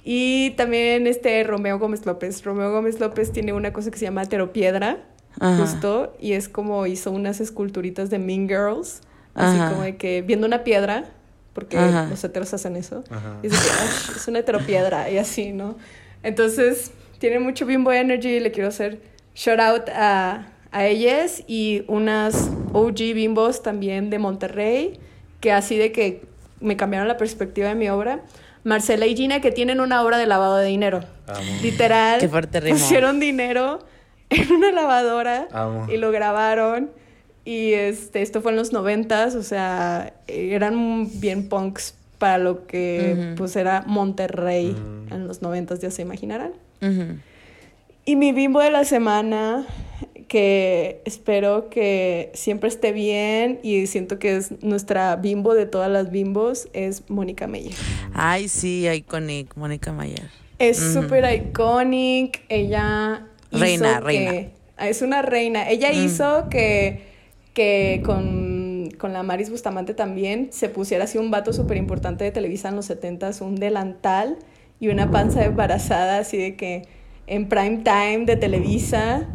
Y también este Romeo Gómez López. Romeo Gómez López tiene una cosa que se llama Teropiedra, Ajá. justo, y es como hizo unas esculturitas de Mean Girls, así como de que viendo una piedra, porque Ajá. los heteros hacen eso, y es, de que, "Ay, es una heteropiedra, y así, ¿no? Entonces, tiene mucho bimbo energy, le quiero hacer shout out a, a ellas y unas OG bimbos también de Monterrey, que así de que me cambiaron la perspectiva de mi obra. Marcela y Gina, que tienen una obra de lavado de dinero. Amo. Literal. Qué fuerte ritmo. Pusieron dinero en una lavadora Amo. y lo grabaron. Y este, esto fue en los noventas, o sea, eran bien punks para lo que pues era Monterrey Mm. en los noventas, ya se imaginarán. Ujú. Y mi bimbo de la semana, que espero que siempre esté bien y siento que es nuestra bimbo de todas las bimbos, es Mónica Meyer. Ay, sí, iconic, Mónica Mayer. Es súper iconic. Ella hizo Reina, que- reina. Es una reina. Ella Mm. hizo que, que con, con la Maris Bustamante también se pusiera así un vato súper importante de Televisa en los 70s, un delantal y una panza embarazada, así de que en prime time de Televisa.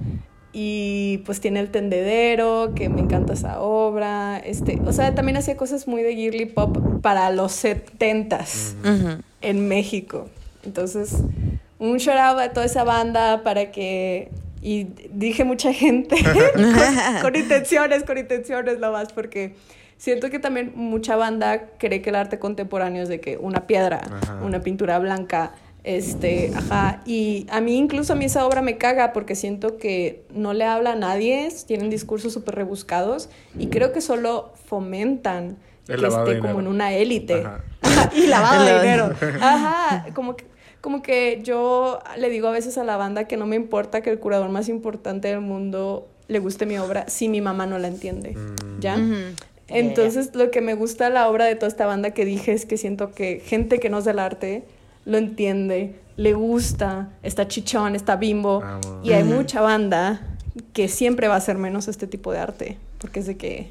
Y pues tiene el tendedero, que me encanta esa obra. Este, o sea, también hacía cosas muy de girly pop para los 70s Ujú. en México. Entonces, un shout out a toda esa banda para que. Y dije mucha gente con, con intenciones, con intenciones lo más, porque siento que también mucha banda cree que el arte contemporáneo es de que una piedra, Ajá. una pintura blanca, este, ajá. Y a mí, incluso a mí esa obra me caga porque siento que no le habla a nadie, tienen discursos súper rebuscados y creo que solo fomentan El que esté como en una élite. Ajá. Y lavado El de dinero. Ajá, como que, como que yo le digo a veces a la banda que no me importa que el curador más importante del mundo le guste mi obra si mi mamá no la entiende. Mm. ¿Ya? Entonces, lo que me gusta la obra de toda esta banda que dije es que siento que gente que no es del arte lo entiende, le gusta, está chichón, está bimbo. Amo. Y hay mucha banda que siempre va a hacer menos este tipo de arte. Porque es de que,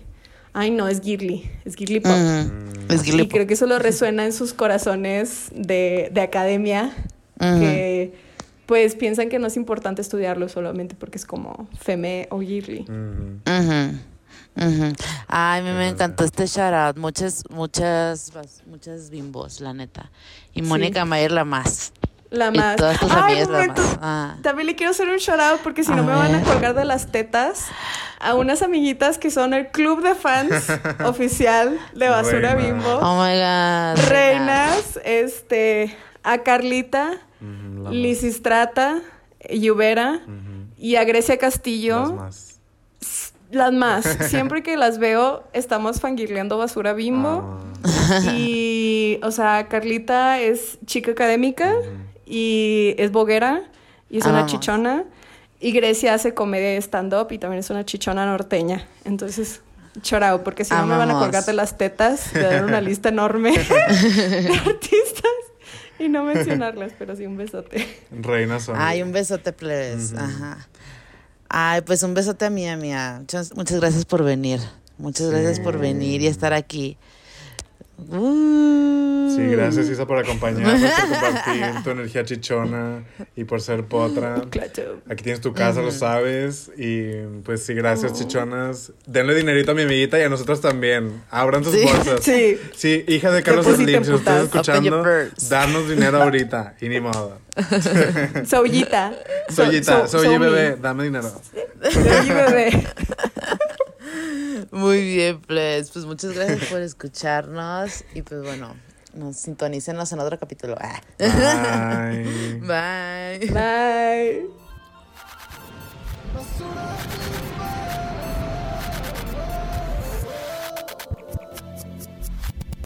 ay no, es girly, es girly pop. Ujú. Es Y Gilly creo que eso lo resuena en sus corazones de, de academia, que pues piensan que no es importante estudiarlo solamente porque es como feme o girly. Mm. Ujú. Ay, a mí me encantó este shout out. Muchas, muchas, muchas bimbos, la neta. Y Mónica Mayer la más. La Y más. todas tus Ay, amigas la momento. más. Ah. También le quiero hacer un shout out porque si A no me van a colgar de las tetas a unas amiguitas que son el club de fans oficial de Basura Reina. Bimbo. Oh my god. Reinas, este, a Carlita, Ujú, la Lisistrata, Lluvera más. Ujú. y a Grecia Castillo. Las más. Las más. Siempre que las veo, estamos fangirleando basura bimbo. Amo. Y, o sea, Carlita es chica académica y es boguera y es una Amamos. chichona. Y Grecia hace comedia de stand-up y también es una chichona norteña. Entonces, chorao, porque si no me van a colgar de las tetas, de dar una lista enorme de artistas Y no mencionarlas, pero sí un besote. Reina son. Ay, un besote, plebes. Ajá. Ay, pues un besote a mí, a mía. Muchas, muchas gracias por venir. Muchas gracias por venir y estar aquí. Uh. Sí, gracias Isa por acompañarnos, por compartir tu energía chichona y por ser potra. Claro. Aquí tienes tu casa, lo sabes. Y pues sí, gracias chichonas. Denle dinerito a mi amiguita y a nosotros también. Abran sus Sí. bolsas. Sí. Sí, hija de Carlos Slim, si nos estás escuchando, danos dinero ahorita. Y ni modo. Soyita. Soyita, So- soy so- bebé, dame dinero. Soy bebé. Muy bien, pues. Pues muchas gracias por escucharnos. Y pues bueno, nos sintonícenos en otro capítulo. Ah. Bye. Bye. Bye.